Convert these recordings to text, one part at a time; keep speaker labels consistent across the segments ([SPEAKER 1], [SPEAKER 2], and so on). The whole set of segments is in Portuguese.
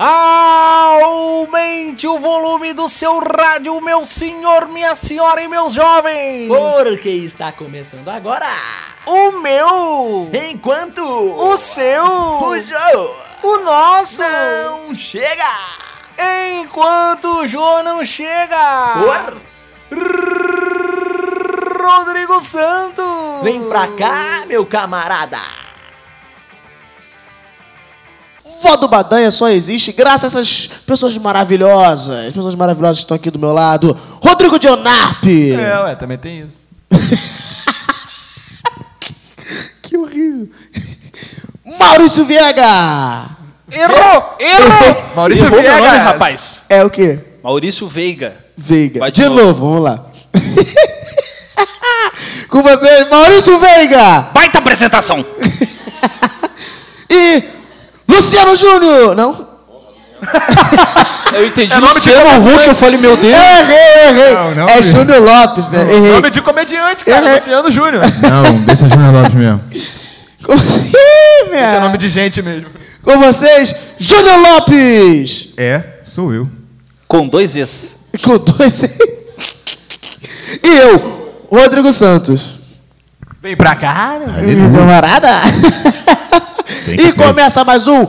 [SPEAKER 1] Aumente o volume do seu rádio, meu senhor, minha senhora e meus jovens!
[SPEAKER 2] Porque está começando agora
[SPEAKER 1] O meu!
[SPEAKER 2] Enquanto
[SPEAKER 1] O seu!
[SPEAKER 2] o jogo
[SPEAKER 1] O nosso!
[SPEAKER 2] não chega
[SPEAKER 1] Enquanto o Jô não chega! Rodrigo Santos!
[SPEAKER 2] Vem pra cá, meu camarada
[SPEAKER 3] Vó do Badanha só existe graças a essas pessoas maravilhosas. As pessoas maravilhosas que estão aqui do meu lado. Rodrigo Dionarpe.
[SPEAKER 4] É, ué, também tem isso.
[SPEAKER 3] Que horrível. Maurício Viega.
[SPEAKER 1] Errou! Errou!
[SPEAKER 4] Maurício
[SPEAKER 1] Errou
[SPEAKER 4] Viegas.
[SPEAKER 1] nome, rapaz!
[SPEAKER 3] É o quê?
[SPEAKER 1] Maurício Veiga.
[SPEAKER 3] Veiga.
[SPEAKER 1] Vai
[SPEAKER 3] de
[SPEAKER 1] de
[SPEAKER 3] novo.
[SPEAKER 1] novo.
[SPEAKER 3] vamos lá. Com vocês, Maurício Veiga.
[SPEAKER 1] Baita apresentação!
[SPEAKER 3] E Luciano Júnior. Não?
[SPEAKER 1] Eu entendi
[SPEAKER 4] É nome de
[SPEAKER 1] Luciano. Huck, eu falei, meu Deus!
[SPEAKER 3] Errei, errei.
[SPEAKER 5] Não, não,
[SPEAKER 3] é
[SPEAKER 5] filho.
[SPEAKER 3] Júnior Lopes, né? Errei.
[SPEAKER 4] Nome de comediante, cara.
[SPEAKER 3] Errei.
[SPEAKER 4] Luciano Júnior.
[SPEAKER 5] Não, deixa Júnior Lopes mesmo.
[SPEAKER 3] Com... Ih,
[SPEAKER 4] Esse é nome de gente mesmo.
[SPEAKER 3] Com vocês, Júnior Lopes.
[SPEAKER 5] É, sou eu.
[SPEAKER 1] Com dois Es.
[SPEAKER 3] Com dois. e eu, Rodrigo Santos.
[SPEAKER 4] Vem pra cá, meu.
[SPEAKER 3] Ih, Camarada. E começa mais um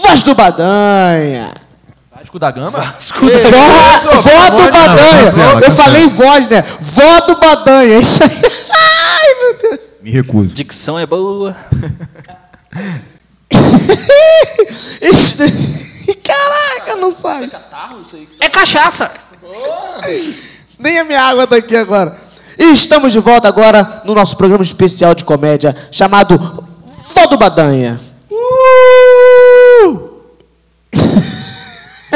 [SPEAKER 3] Voz do Badanha.
[SPEAKER 4] Vasco da Gama?
[SPEAKER 3] Vó, vó do Badanha.
[SPEAKER 5] cancela,
[SPEAKER 3] Eu
[SPEAKER 5] cancela.
[SPEAKER 3] falei voz, né? Vó do Badanha. Isso aí. Ai, meu Deus.
[SPEAKER 5] Me recuso.
[SPEAKER 1] Dicção é boa.
[SPEAKER 3] Isso... Caraca, não sabe.
[SPEAKER 1] É cachaça!
[SPEAKER 3] Nem a minha água tá aqui agora. E estamos de volta agora no nosso programa especial de comédia chamado Vó do Badanha.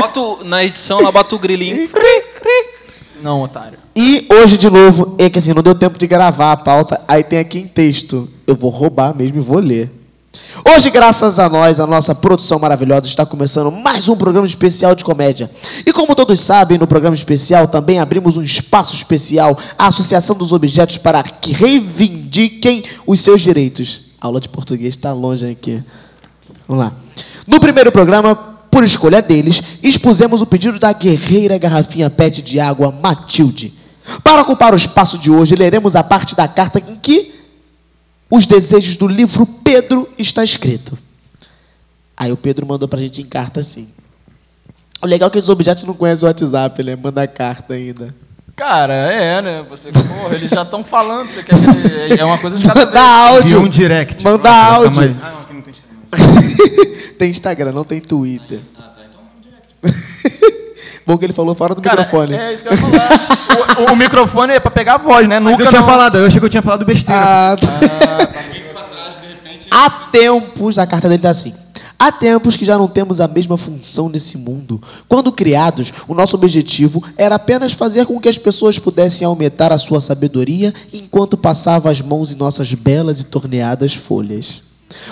[SPEAKER 1] Boto na edição lá, bota o grilinho.
[SPEAKER 4] Não, otário.
[SPEAKER 3] E hoje, de novo, é que assim, não deu tempo de gravar a pauta, aí tem aqui em texto. Eu vou roubar mesmo e vou ler. Hoje, graças a nós, a nossa produção maravilhosa, está começando mais um programa especial de comédia. E como todos sabem, no programa especial também abrimos um espaço especial à Associação dos Objetos para que reivindiquem os seus direitos. A aula de português está longe aqui. Vamos lá. No primeiro programa, por escolha deles, expusemos o pedido da guerreira garrafinha PET de água Matilde. Para ocupar o espaço de hoje, leremos a parte da carta em que os desejos do livro Pedro está escrito. Aí o Pedro mandou pra gente em carta assim. O legal é que os objetos não conhecem o WhatsApp, ele manda carta ainda.
[SPEAKER 4] Cara, é, né? Você, porra, eles já estão falando. Você quer que ele- É uma coisa de cada
[SPEAKER 3] Manda
[SPEAKER 4] vez.
[SPEAKER 3] áudio.
[SPEAKER 5] Um direct.
[SPEAKER 3] Manda
[SPEAKER 5] Ah,
[SPEAKER 3] áudio.
[SPEAKER 5] Aí.
[SPEAKER 4] Ah, não, tem Instagram.
[SPEAKER 3] tem Instagram, não tem Twitter. Bom que ele falou fora do
[SPEAKER 4] Cara,
[SPEAKER 3] microfone.
[SPEAKER 4] É isso que eu ia falar. o, o- o microfone é pra pegar a voz, né?
[SPEAKER 5] Mas
[SPEAKER 4] Nunca
[SPEAKER 5] eu tinha
[SPEAKER 4] não.
[SPEAKER 5] falado, eu achei que eu tinha falado besteira.
[SPEAKER 3] Ah, tá. Há tempos, a carta dele está assim. Há tempos que já não temos a mesma função nesse mundo. Quando criados, o nosso objetivo era apenas fazer com que as pessoas pudessem aumentar a sua sabedoria enquanto passavam as mãos em nossas belas e torneadas folhas.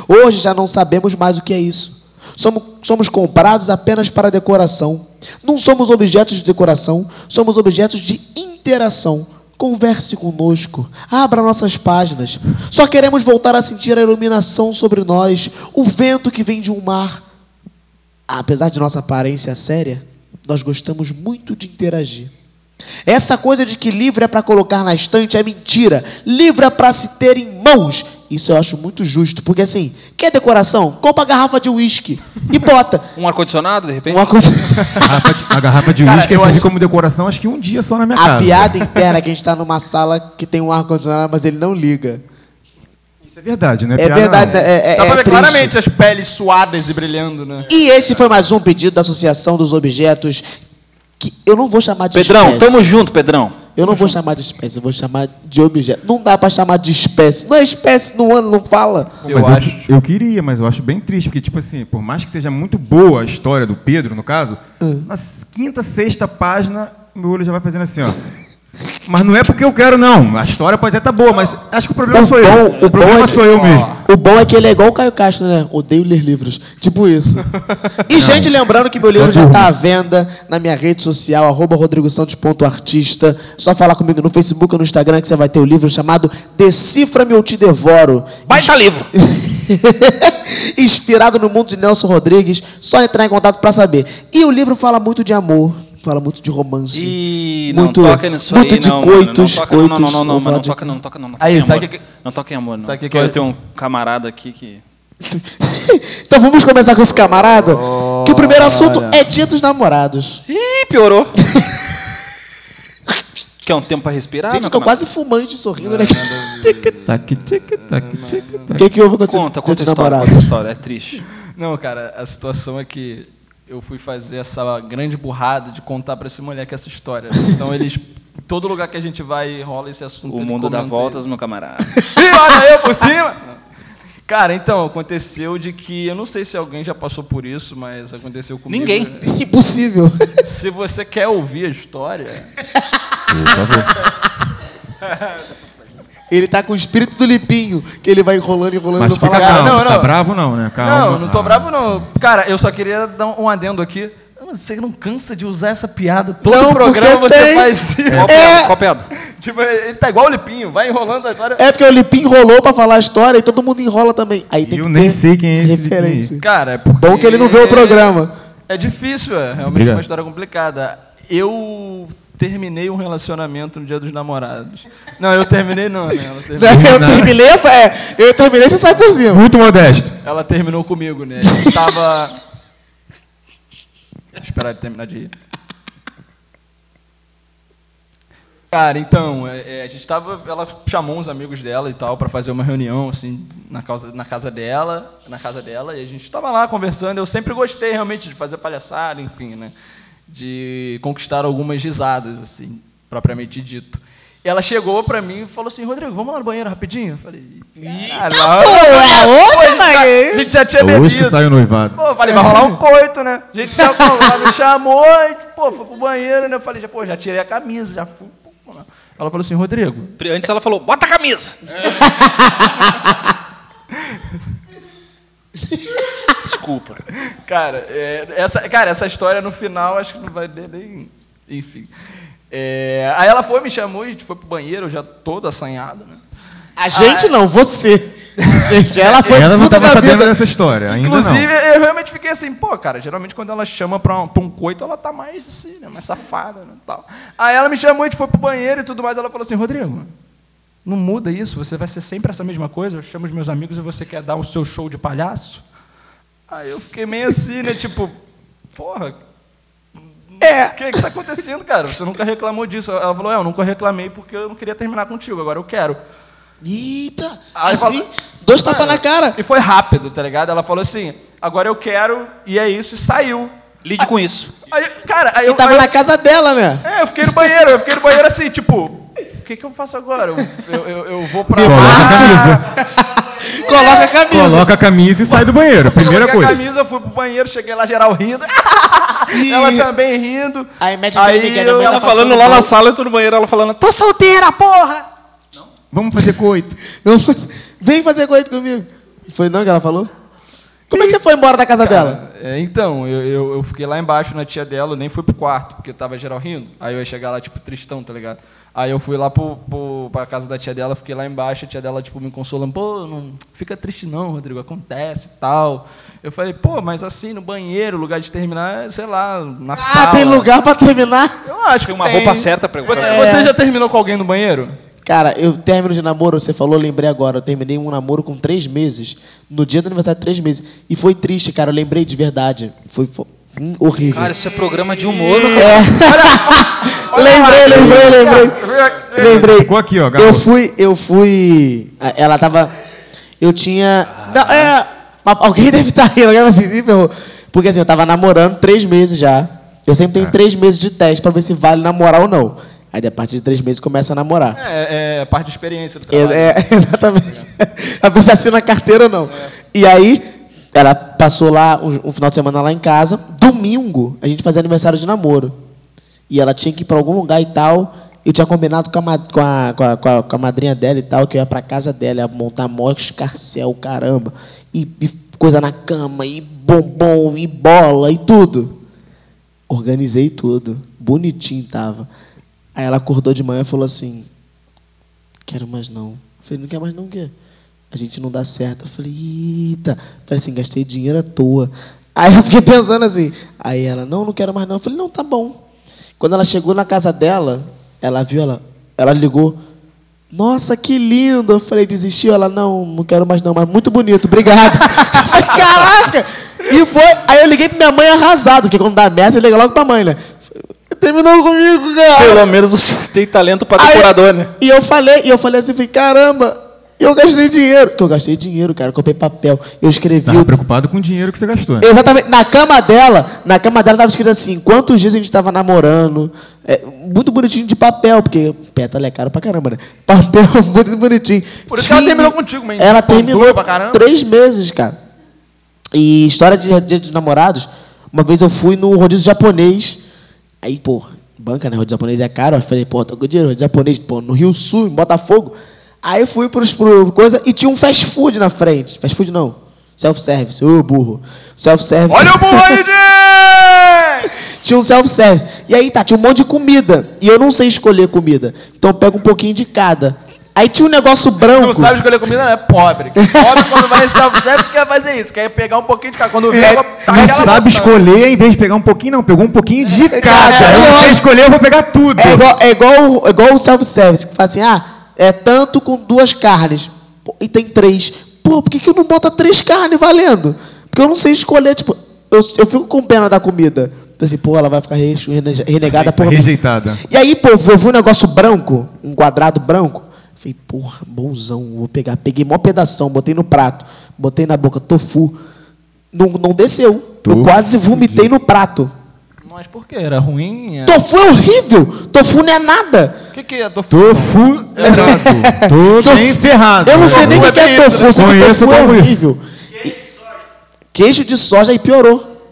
[SPEAKER 3] Hoje já não sabemos mais o que é isso. Somos, somos comprados apenas para decoração. Não somos objetos de decoração, somos objetos de interação. Converse conosco, abra nossas páginas. Só queremos voltar a sentir a iluminação sobre nós, o vento que vem de um mar. Apesar de nossa aparência séria, nós gostamos muito de interagir. Essa coisa de que livro é para colocar na estante é mentira. Livro é para se ter em mãos. Isso eu acho muito justo, porque assim, quer decoração? Compra a garrafa de uísque e bota.
[SPEAKER 1] Um ar-condicionado, de repente?
[SPEAKER 3] Uma coisa...
[SPEAKER 5] A garrafa de- A uísque
[SPEAKER 4] eu
[SPEAKER 5] serve
[SPEAKER 4] acho-
[SPEAKER 5] como decoração, acho que um dia só na minha
[SPEAKER 3] A
[SPEAKER 5] casa.
[SPEAKER 3] piada interna é que a gente está numa sala que tem um ar-condicionado, mas ele não liga.
[SPEAKER 5] Isso é verdade, não é,
[SPEAKER 3] É
[SPEAKER 5] piada,
[SPEAKER 3] verdade,
[SPEAKER 5] não.
[SPEAKER 3] é, é,
[SPEAKER 4] Dá pra
[SPEAKER 3] é
[SPEAKER 4] ver
[SPEAKER 3] triste.
[SPEAKER 4] claramente as peles suadas e brilhando, né?
[SPEAKER 3] E esse foi mais um pedido da Associação dos Objetos, que eu não vou chamar de
[SPEAKER 1] Pedrão,
[SPEAKER 3] espécie.
[SPEAKER 1] tamo junto, Pedrão.
[SPEAKER 3] Eu não vou chamar de espécie, eu vou chamar de objeto. Não dá pra chamar de espécie. Não é espécie no ano, não fala.
[SPEAKER 4] Eu
[SPEAKER 5] Mas
[SPEAKER 4] acho.
[SPEAKER 5] Eu, queria, mas eu acho bem triste, porque, tipo assim, por mais que seja muito boa a história do Pedro, no caso,
[SPEAKER 3] Hum.
[SPEAKER 5] na quinta, sexta página, meu olho já vai fazendo assim, ó. Mas não é porque eu quero, não. A história pode até estar boa, mas acho que o problema
[SPEAKER 3] O
[SPEAKER 5] sou eu.
[SPEAKER 3] bom-
[SPEAKER 5] O,
[SPEAKER 3] o
[SPEAKER 5] problema
[SPEAKER 3] bom é que-
[SPEAKER 5] sou eu mesmo.
[SPEAKER 3] O bom é que ele é igual o Caio Castro, né? Odeio ler livros. Tipo isso. E, gente, lembrando que meu livro já está à venda na minha rede social, arroba rodrigosantos.artista. Só falar comigo no Facebook ou no Instagram que você vai ter o livro chamado Decifra-me ou Te Devoro.
[SPEAKER 1] Baixa livro.
[SPEAKER 3] Inspirado no mundo de Nelson Rodrigues. Só entrar em contato para saber. E o livro fala muito de amor, fala muito de romance.
[SPEAKER 1] E não
[SPEAKER 3] muito,
[SPEAKER 1] toca nisso
[SPEAKER 3] muito
[SPEAKER 1] aí,
[SPEAKER 3] de
[SPEAKER 1] não, mano,
[SPEAKER 3] coitos,
[SPEAKER 1] não toca, não,
[SPEAKER 3] coitos.
[SPEAKER 1] não, não, não, não
[SPEAKER 3] de-
[SPEAKER 1] toca, não toca, não. não toca
[SPEAKER 4] Aí, sabe que-
[SPEAKER 1] Não toca em amor, não.
[SPEAKER 4] Sabe que
[SPEAKER 1] Porque
[SPEAKER 4] que eu-
[SPEAKER 1] tenho um camarada aqui que...
[SPEAKER 3] Então vamos começar com esse camarada? que o primeiro assunto é dia dos namorados.
[SPEAKER 1] Ih, piorou. Quer um tempo pra respirar?
[SPEAKER 3] Gente, eu tô quase fumante sorrindo, né?
[SPEAKER 5] Tac, tic, tac, tic,
[SPEAKER 3] O que, que houve com o dia
[SPEAKER 1] Conta, conta a
[SPEAKER 3] dos
[SPEAKER 1] história, a história, é triste.
[SPEAKER 4] Não, cara, a situação é que eu fui fazer essa grande burrada de contar pra esse moleque essa história. Então eles. Todo lugar que a gente vai rola esse assunto.
[SPEAKER 1] O mundo dá voltas,
[SPEAKER 4] isso.
[SPEAKER 1] meu camarada.
[SPEAKER 4] Ih, olha eu por cima! Cara, então, aconteceu de que. Eu não sei se alguém já passou por isso, mas aconteceu comigo.
[SPEAKER 1] Ninguém.
[SPEAKER 3] Impossível.
[SPEAKER 4] Se você quer ouvir a história.
[SPEAKER 3] Ele tá com o espírito do Lipinho, que ele vai enrolando, enrolando
[SPEAKER 5] Mas
[SPEAKER 3] e não fala
[SPEAKER 5] fica
[SPEAKER 3] nada.
[SPEAKER 5] calmo.
[SPEAKER 4] não,
[SPEAKER 5] Tá
[SPEAKER 4] não.
[SPEAKER 5] bravo não, né? Calma.
[SPEAKER 4] Não, não tô
[SPEAKER 5] Ah.
[SPEAKER 4] bravo, não. Cara, eu só queria dar um adendo aqui. Mas Você não cansa de usar essa piada? Todo
[SPEAKER 3] Não,
[SPEAKER 4] programa
[SPEAKER 3] porque
[SPEAKER 4] você
[SPEAKER 3] tem.
[SPEAKER 4] faz isso.
[SPEAKER 1] Qual
[SPEAKER 3] É.
[SPEAKER 1] pedra? Qual pedra?
[SPEAKER 4] Tipo, ele tá igual o Lipinho, vai enrolando a história.
[SPEAKER 3] É porque o Lipinho enrolou pra falar a história e todo mundo enrola também. Aí tem
[SPEAKER 5] Eu
[SPEAKER 3] que
[SPEAKER 5] nem
[SPEAKER 3] ter
[SPEAKER 5] sei quem é esse
[SPEAKER 3] referência.
[SPEAKER 4] Cara, é porque...
[SPEAKER 3] Bom que ele não vê o programa.
[SPEAKER 4] É difícil, é realmente
[SPEAKER 5] Obrigado.
[SPEAKER 4] uma história complicada. Eu terminei um relacionamento no dia dos namorados. Não, eu terminei não, né? Ela terminou,
[SPEAKER 3] Eu terminei, é, eu terminei, você sai por cima.
[SPEAKER 5] Muito modesto.
[SPEAKER 4] ela terminou comigo, né? A gente tava... Deixa eu esperar ele terminar de ir. Cara, então, é, é, a gente tava. Ela chamou uns amigos dela e tal pra fazer uma reunião, assim, na casa, na casa dela, na casa dela, e a gente tava lá conversando. Eu sempre gostei realmente de fazer palhaçada, enfim, né? De conquistar algumas risadas, assim, propriamente dito. E ela chegou pra mim e falou assim, Rodrigo, vamos lá no banheiro rapidinho? Eu falei, caralho,
[SPEAKER 3] é outra,
[SPEAKER 4] a gente já tinha
[SPEAKER 5] Hoje
[SPEAKER 4] bebido.
[SPEAKER 5] que sai o noivado.
[SPEAKER 4] Pô, eu falei, vai rolar um coito, né? A gente já, ela me chamou, e, pô, foi pro banheiro, né? Eu falei, já, pô, já tirei a camisa, já fui. pô. Ela falou assim, Rodrigo,
[SPEAKER 1] Antes ela falou, bota a camisa. Desculpa.
[SPEAKER 4] cara, é, essa, cara, essa história no final acho que não vai ter nem. Enfim. É, aí ela foi, me chamou, a gente foi pro banheiro, eu já todo assanhado, né?
[SPEAKER 3] A gente não, você. Gente, ela foi
[SPEAKER 5] Ela não estava sabendo dessa história, ainda
[SPEAKER 4] Inclusive,
[SPEAKER 5] não.
[SPEAKER 4] eu realmente fiquei assim, pô, cara, geralmente quando ela chama pra um, pra um coito, ela tá mais assim, né, mais safada, né, tal. Aí ela me chamou, a gente foi pro banheiro e tudo mais, ela falou assim, Rodrigo, não muda isso, você vai ser sempre essa mesma coisa, eu chamo os meus amigos e você quer dar o seu show de palhaço? Aí eu fiquei meio assim, né, tipo, porra,
[SPEAKER 3] É.
[SPEAKER 4] o que que tá acontecendo, cara? Você nunca reclamou disso. Ela falou, é, eu nunca reclamei porque eu não queria terminar contigo, agora eu quero.
[SPEAKER 3] Eita,
[SPEAKER 4] Aí
[SPEAKER 3] assim,
[SPEAKER 4] fala-
[SPEAKER 3] dois tapas na cara.
[SPEAKER 4] E foi rápido, tá ligado? Ela falou assim, agora eu quero, e é isso, e saiu.
[SPEAKER 1] Lide com isso.
[SPEAKER 4] Aí, cara, aí
[SPEAKER 3] E
[SPEAKER 4] eu,
[SPEAKER 3] tava
[SPEAKER 4] aí
[SPEAKER 3] na casa dela, né?
[SPEAKER 4] É, eu fiquei no banheiro, eu fiquei no banheiro assim, tipo, o que, que eu faço agora? Eu, eu, eu- eu vou pra.
[SPEAKER 5] Coloca a camisa.
[SPEAKER 3] Coloca a camisa
[SPEAKER 5] e sai do banheiro. Primeira
[SPEAKER 4] Coloquei
[SPEAKER 5] coisa.
[SPEAKER 4] a camisa, fui pro banheiro, cheguei lá geral rindo. ela também rindo.
[SPEAKER 3] Aí mete aquele Miguel, minha
[SPEAKER 4] eu,
[SPEAKER 3] mãe
[SPEAKER 1] Ela
[SPEAKER 3] tá
[SPEAKER 1] falando lá na sala, eu tô no banheiro, ela falando, tô solteira, porra!
[SPEAKER 5] Vamos fazer coito.
[SPEAKER 3] Vem fazer coisa comigo. Foi não que ela falou? Como é que você foi embora da casa dela?
[SPEAKER 4] É, então, eu, eu, eu fiquei lá embaixo na tia dela, eu nem fui pro quarto, porque tava geral rindo. Aí eu ia chegar lá, tipo, tristão, tá ligado? Aí eu fui lá pro, pro, pra casa da tia dela, fiquei lá embaixo, a tia dela, tipo, me consolando, pô, não fica triste não, Rodrigo, acontece e tal. Eu falei, pô, mas assim, no banheiro, lugar de terminar, é, sei lá, na
[SPEAKER 3] Ah,
[SPEAKER 4] sala.
[SPEAKER 3] tem lugar pra terminar?
[SPEAKER 4] Eu acho
[SPEAKER 1] Tem
[SPEAKER 4] que
[SPEAKER 1] uma roupa certa pra-
[SPEAKER 4] Você,
[SPEAKER 3] É.
[SPEAKER 4] você já terminou com alguém no banheiro?
[SPEAKER 3] Cara, eu término de namoro, você falou, eu lembrei agora. Eu terminei um namoro com três meses, no dia do aniversário, três meses. E foi triste, cara, eu lembrei de verdade. Foi, foi- hum, horrível.
[SPEAKER 1] Cara, isso é programa de humor, meu
[SPEAKER 3] É. lembrei, lembrei, lembrei. Lembrei.
[SPEAKER 5] Ficou aqui, ó,
[SPEAKER 3] Eu
[SPEAKER 5] garoto.
[SPEAKER 3] fui, eu fui. a- Ela tava. Eu tinha. Não, é. mas Alguém deve estar rindo, alguém vai assim. Porque assim, eu tava namorando três meses já. Eu sempre tenho três meses de teste pra ver se vale namorar ou não. Aí a partir de três meses começa a namorar.
[SPEAKER 4] É, é parte de experiência do
[SPEAKER 3] É,
[SPEAKER 4] trabalho.
[SPEAKER 3] é, exatamente. A pessoa assina a carteira ou não. E aí, ela passou lá um, um final de semana lá em casa. Domingo, a gente fazia aniversário de namoro. E ela tinha que ir para algum lugar e tal. Eu tinha combinado com a, com a, com a, com a, com a madrinha dela e tal, que eu ia pra casa dela, ia montar mó escarcel, caramba. E, e coisa na cama, e bombom, e bola, e tudo. Organizei tudo. Bonitinho tava. Aí ela acordou de manhã e falou assim: Quero mais não. Eu falei, não quer mais não o quê? A gente não dá certo. Eu falei, eita. Falei assim, gastei dinheiro à toa. Aí eu fiquei pensando assim. Aí ela, não, não quero mais não. Eu falei, não, tá bom. Quando ela chegou na casa dela, ela viu, ela, ela ligou. Nossa, que lindo. Eu falei, desistiu? Ela, não, não quero mais não, mas muito bonito, obrigado. eu falei, caraca. E foi. Aí eu liguei pra minha mãe arrasado, porque quando dá merda, você liga logo pra mãe, né? Terminou comigo, cara.
[SPEAKER 1] Pelo menos você tem talento pra
[SPEAKER 3] Aí-
[SPEAKER 1] decorador, né?
[SPEAKER 3] E eu falei, e eu falei assim, falei, caramba, eu gastei dinheiro. Que eu gastei dinheiro, cara, eu comprei papel. Eu escrevi.
[SPEAKER 5] Tava
[SPEAKER 3] o-
[SPEAKER 5] preocupado com o dinheiro que você gastou. né?
[SPEAKER 3] Exatamente. Na cama dela, na cama dela tava escrito assim, quantos dias a gente tava namorando. É, muito bonitinho de papel, porque pétala é caro pra caramba, né? Papel muito bonitinho.
[SPEAKER 4] Por isso que ela terminou contigo, mas
[SPEAKER 3] Ela terminou
[SPEAKER 4] duro pra caramba.
[SPEAKER 3] três meses, cara. E história de dia dos namorados, uma vez eu fui no rodízio japonês. Aí, pô, banca, né? Rodízio japonês é caro. Eu falei, pô, tô com dinheiro, rodízio japonês, pô, no Rio Sul, em Botafogo. Aí fui pros, pro coisa e tinha um fast food na frente. Fast food não. Self-service, ô burro. Self-service.
[SPEAKER 4] Olha o burro aí, gente!
[SPEAKER 3] Tinha um self-service. E aí tá, tinha um monte de comida. E eu não sei escolher comida. Então eu pego um pouquinho de cada. Aí tinha um negócio branco.
[SPEAKER 4] Não sabe escolher comida, não é pobre. Pobre quando vai em self-service quer fazer isso. Quer pegar um pouquinho de cada. Quando vê, tá
[SPEAKER 5] Não sabe escolher, em vez de pegar um pouquinho, não. Pegou um pouquinho de cada.
[SPEAKER 3] é
[SPEAKER 5] Eu não sei
[SPEAKER 3] lógico.
[SPEAKER 5] escolher, eu vou pegar tudo.
[SPEAKER 3] É igual, é igual, é igual o self-service, que fala assim, ah, é tanto com duas carnes. E tem três. Pô, por que, que eu não boto três carnes valendo? Porque eu não sei escolher, tipo, eu, eu fico com pena da comida. Assim, pô, ela vai ficar re- rene- renegada por mim.
[SPEAKER 5] Rejeitada.
[SPEAKER 3] E aí, pô, eu vi um negócio branco, um quadrado branco. Falei, porra, bonzão, vou pegar. Peguei mó pedação, botei no prato, botei na boca, tofu. Não, não desceu. Eu quase vomitei no prato.
[SPEAKER 1] Mas por quê? Era ruim? É-
[SPEAKER 3] Tofu é horrível. Tofu não é nada.
[SPEAKER 4] O que, que é tofu?
[SPEAKER 5] Tofu errado. Tô
[SPEAKER 3] Tofu-
[SPEAKER 5] bem ferrado.
[SPEAKER 3] Eu não sei nem o que, que é tofu. Eu sei que
[SPEAKER 5] Conheço
[SPEAKER 3] tofu é
[SPEAKER 5] como isso.
[SPEAKER 3] horrível. E- Queijo de soja aí piorou.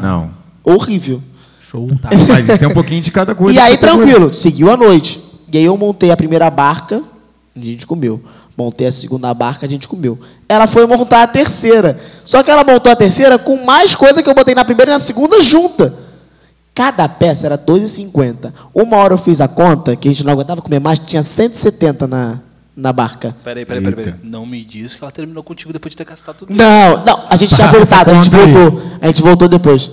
[SPEAKER 5] Não.
[SPEAKER 3] Horrível.
[SPEAKER 1] Show, tá.
[SPEAKER 5] Mas isso é um pouquinho de cada coisa.
[SPEAKER 3] E aí,
[SPEAKER 5] você pegou.
[SPEAKER 3] tranquilo, seguiu a noite. E aí eu montei a primeira barca, a gente comeu. Montei a segunda barca, a gente comeu. Ela foi montar a terceira. Só que ela montou a terceira com mais coisa que eu botei na primeira e na segunda junta. Cada peça era R$ 2,50. Uma hora eu fiz a conta, que a gente não aguentava comer mais, tinha 170 na, na barca.
[SPEAKER 1] Peraí, peraí, peraí, peraí. Não me diz que ela terminou contigo depois de ter gastado tudo.
[SPEAKER 3] Não, não, a gente tinha voltado, a gente voltou. A gente voltou depois.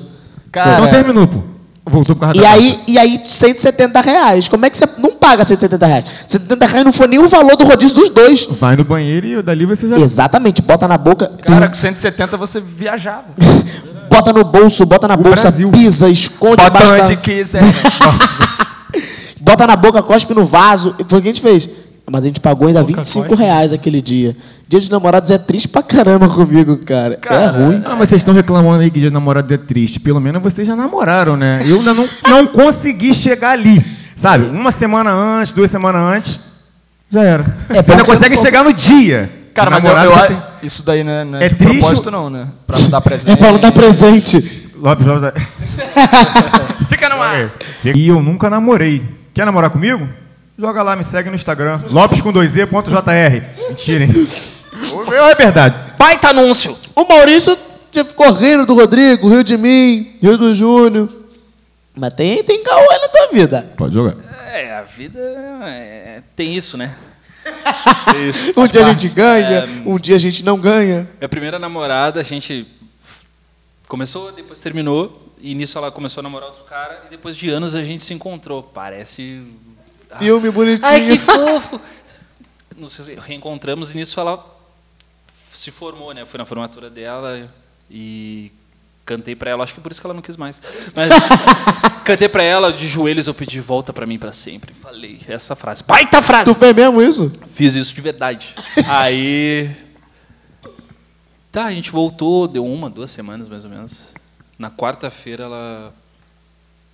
[SPEAKER 4] Cara,
[SPEAKER 5] Então terminou, pô. Voltou por causa
[SPEAKER 3] E
[SPEAKER 5] da
[SPEAKER 3] aí, e aí, 170 reais. Como é que você não paga 170 reais? 170 reais não foi nem o valor do rodízio dos dois.
[SPEAKER 5] Vai no banheiro e dali você já.
[SPEAKER 3] Exatamente, bota na boca,
[SPEAKER 4] cara, com 170 você viajava.
[SPEAKER 3] bota no bolso, bota na bolsa,
[SPEAKER 5] Brasil.
[SPEAKER 3] pisa, esconde
[SPEAKER 4] Bota
[SPEAKER 3] da-
[SPEAKER 4] onde quiser.
[SPEAKER 3] Bota na boca, cospe no vaso. E Foi o que a gente fez. Mas a gente pagou ainda 25 reais aquele dia. Dia dos namorados é triste pra caramba comigo, cara. é ruim.
[SPEAKER 5] Ah, mas vocês estão reclamando aí que dia de namorado é triste. Pelo menos vocês já namoraram, né? Eu ainda não, não consegui chegar ali. Sabe? Uma semana antes, duas semanas antes, já era.
[SPEAKER 3] É,
[SPEAKER 5] você ainda consegue chegar no dia.
[SPEAKER 4] Cara, mas eu, eu-
[SPEAKER 5] tem-
[SPEAKER 4] isso daí não é, não é
[SPEAKER 5] É
[SPEAKER 4] de
[SPEAKER 5] triste
[SPEAKER 4] propósito,
[SPEAKER 5] ou-
[SPEAKER 4] não, né? Pra não dar presente.
[SPEAKER 3] É pra não dar presente.
[SPEAKER 5] Lopes, Lopes.
[SPEAKER 4] Fica no ar.
[SPEAKER 5] E eu nunca namorei. Quer namorar comigo? Joga lá, me segue no Instagram. Lopes com 2e.jr. Mentira, hein? Meu é verdade.
[SPEAKER 1] Baita anúncio!
[SPEAKER 3] O Maurício ficou rindo do Rodrigo, riu de mim, riu do Júnior. Mas tem, tem caô aí na tua vida.
[SPEAKER 5] Pode jogar.
[SPEAKER 1] É, a vida é- tem isso, né? Tem isso,
[SPEAKER 3] Um dia a gente ganha,
[SPEAKER 1] É,
[SPEAKER 3] um dia a gente não ganha.
[SPEAKER 1] Minha primeira namorada, a gente começou, depois terminou, e nisso ela começou a namorar outro cara, e depois de anos a gente se encontrou. Parece. Ah,
[SPEAKER 3] Filme bonitinho.
[SPEAKER 1] Ai, que fofo! Nos reencontramos e nisso ela se formou, né? Eu fui na formatura dela e cantei pra ela, acho que por isso que ela não quis mais. Mas cantei pra ela, de joelhos eu pedi volta pra mim pra sempre. Falei essa frase. Baita frase!
[SPEAKER 3] Tu fez mesmo isso?
[SPEAKER 1] Fiz isso de verdade. Aí. Tá, a gente voltou, deu uma, duas semanas mais ou menos. Na quarta-feira ela.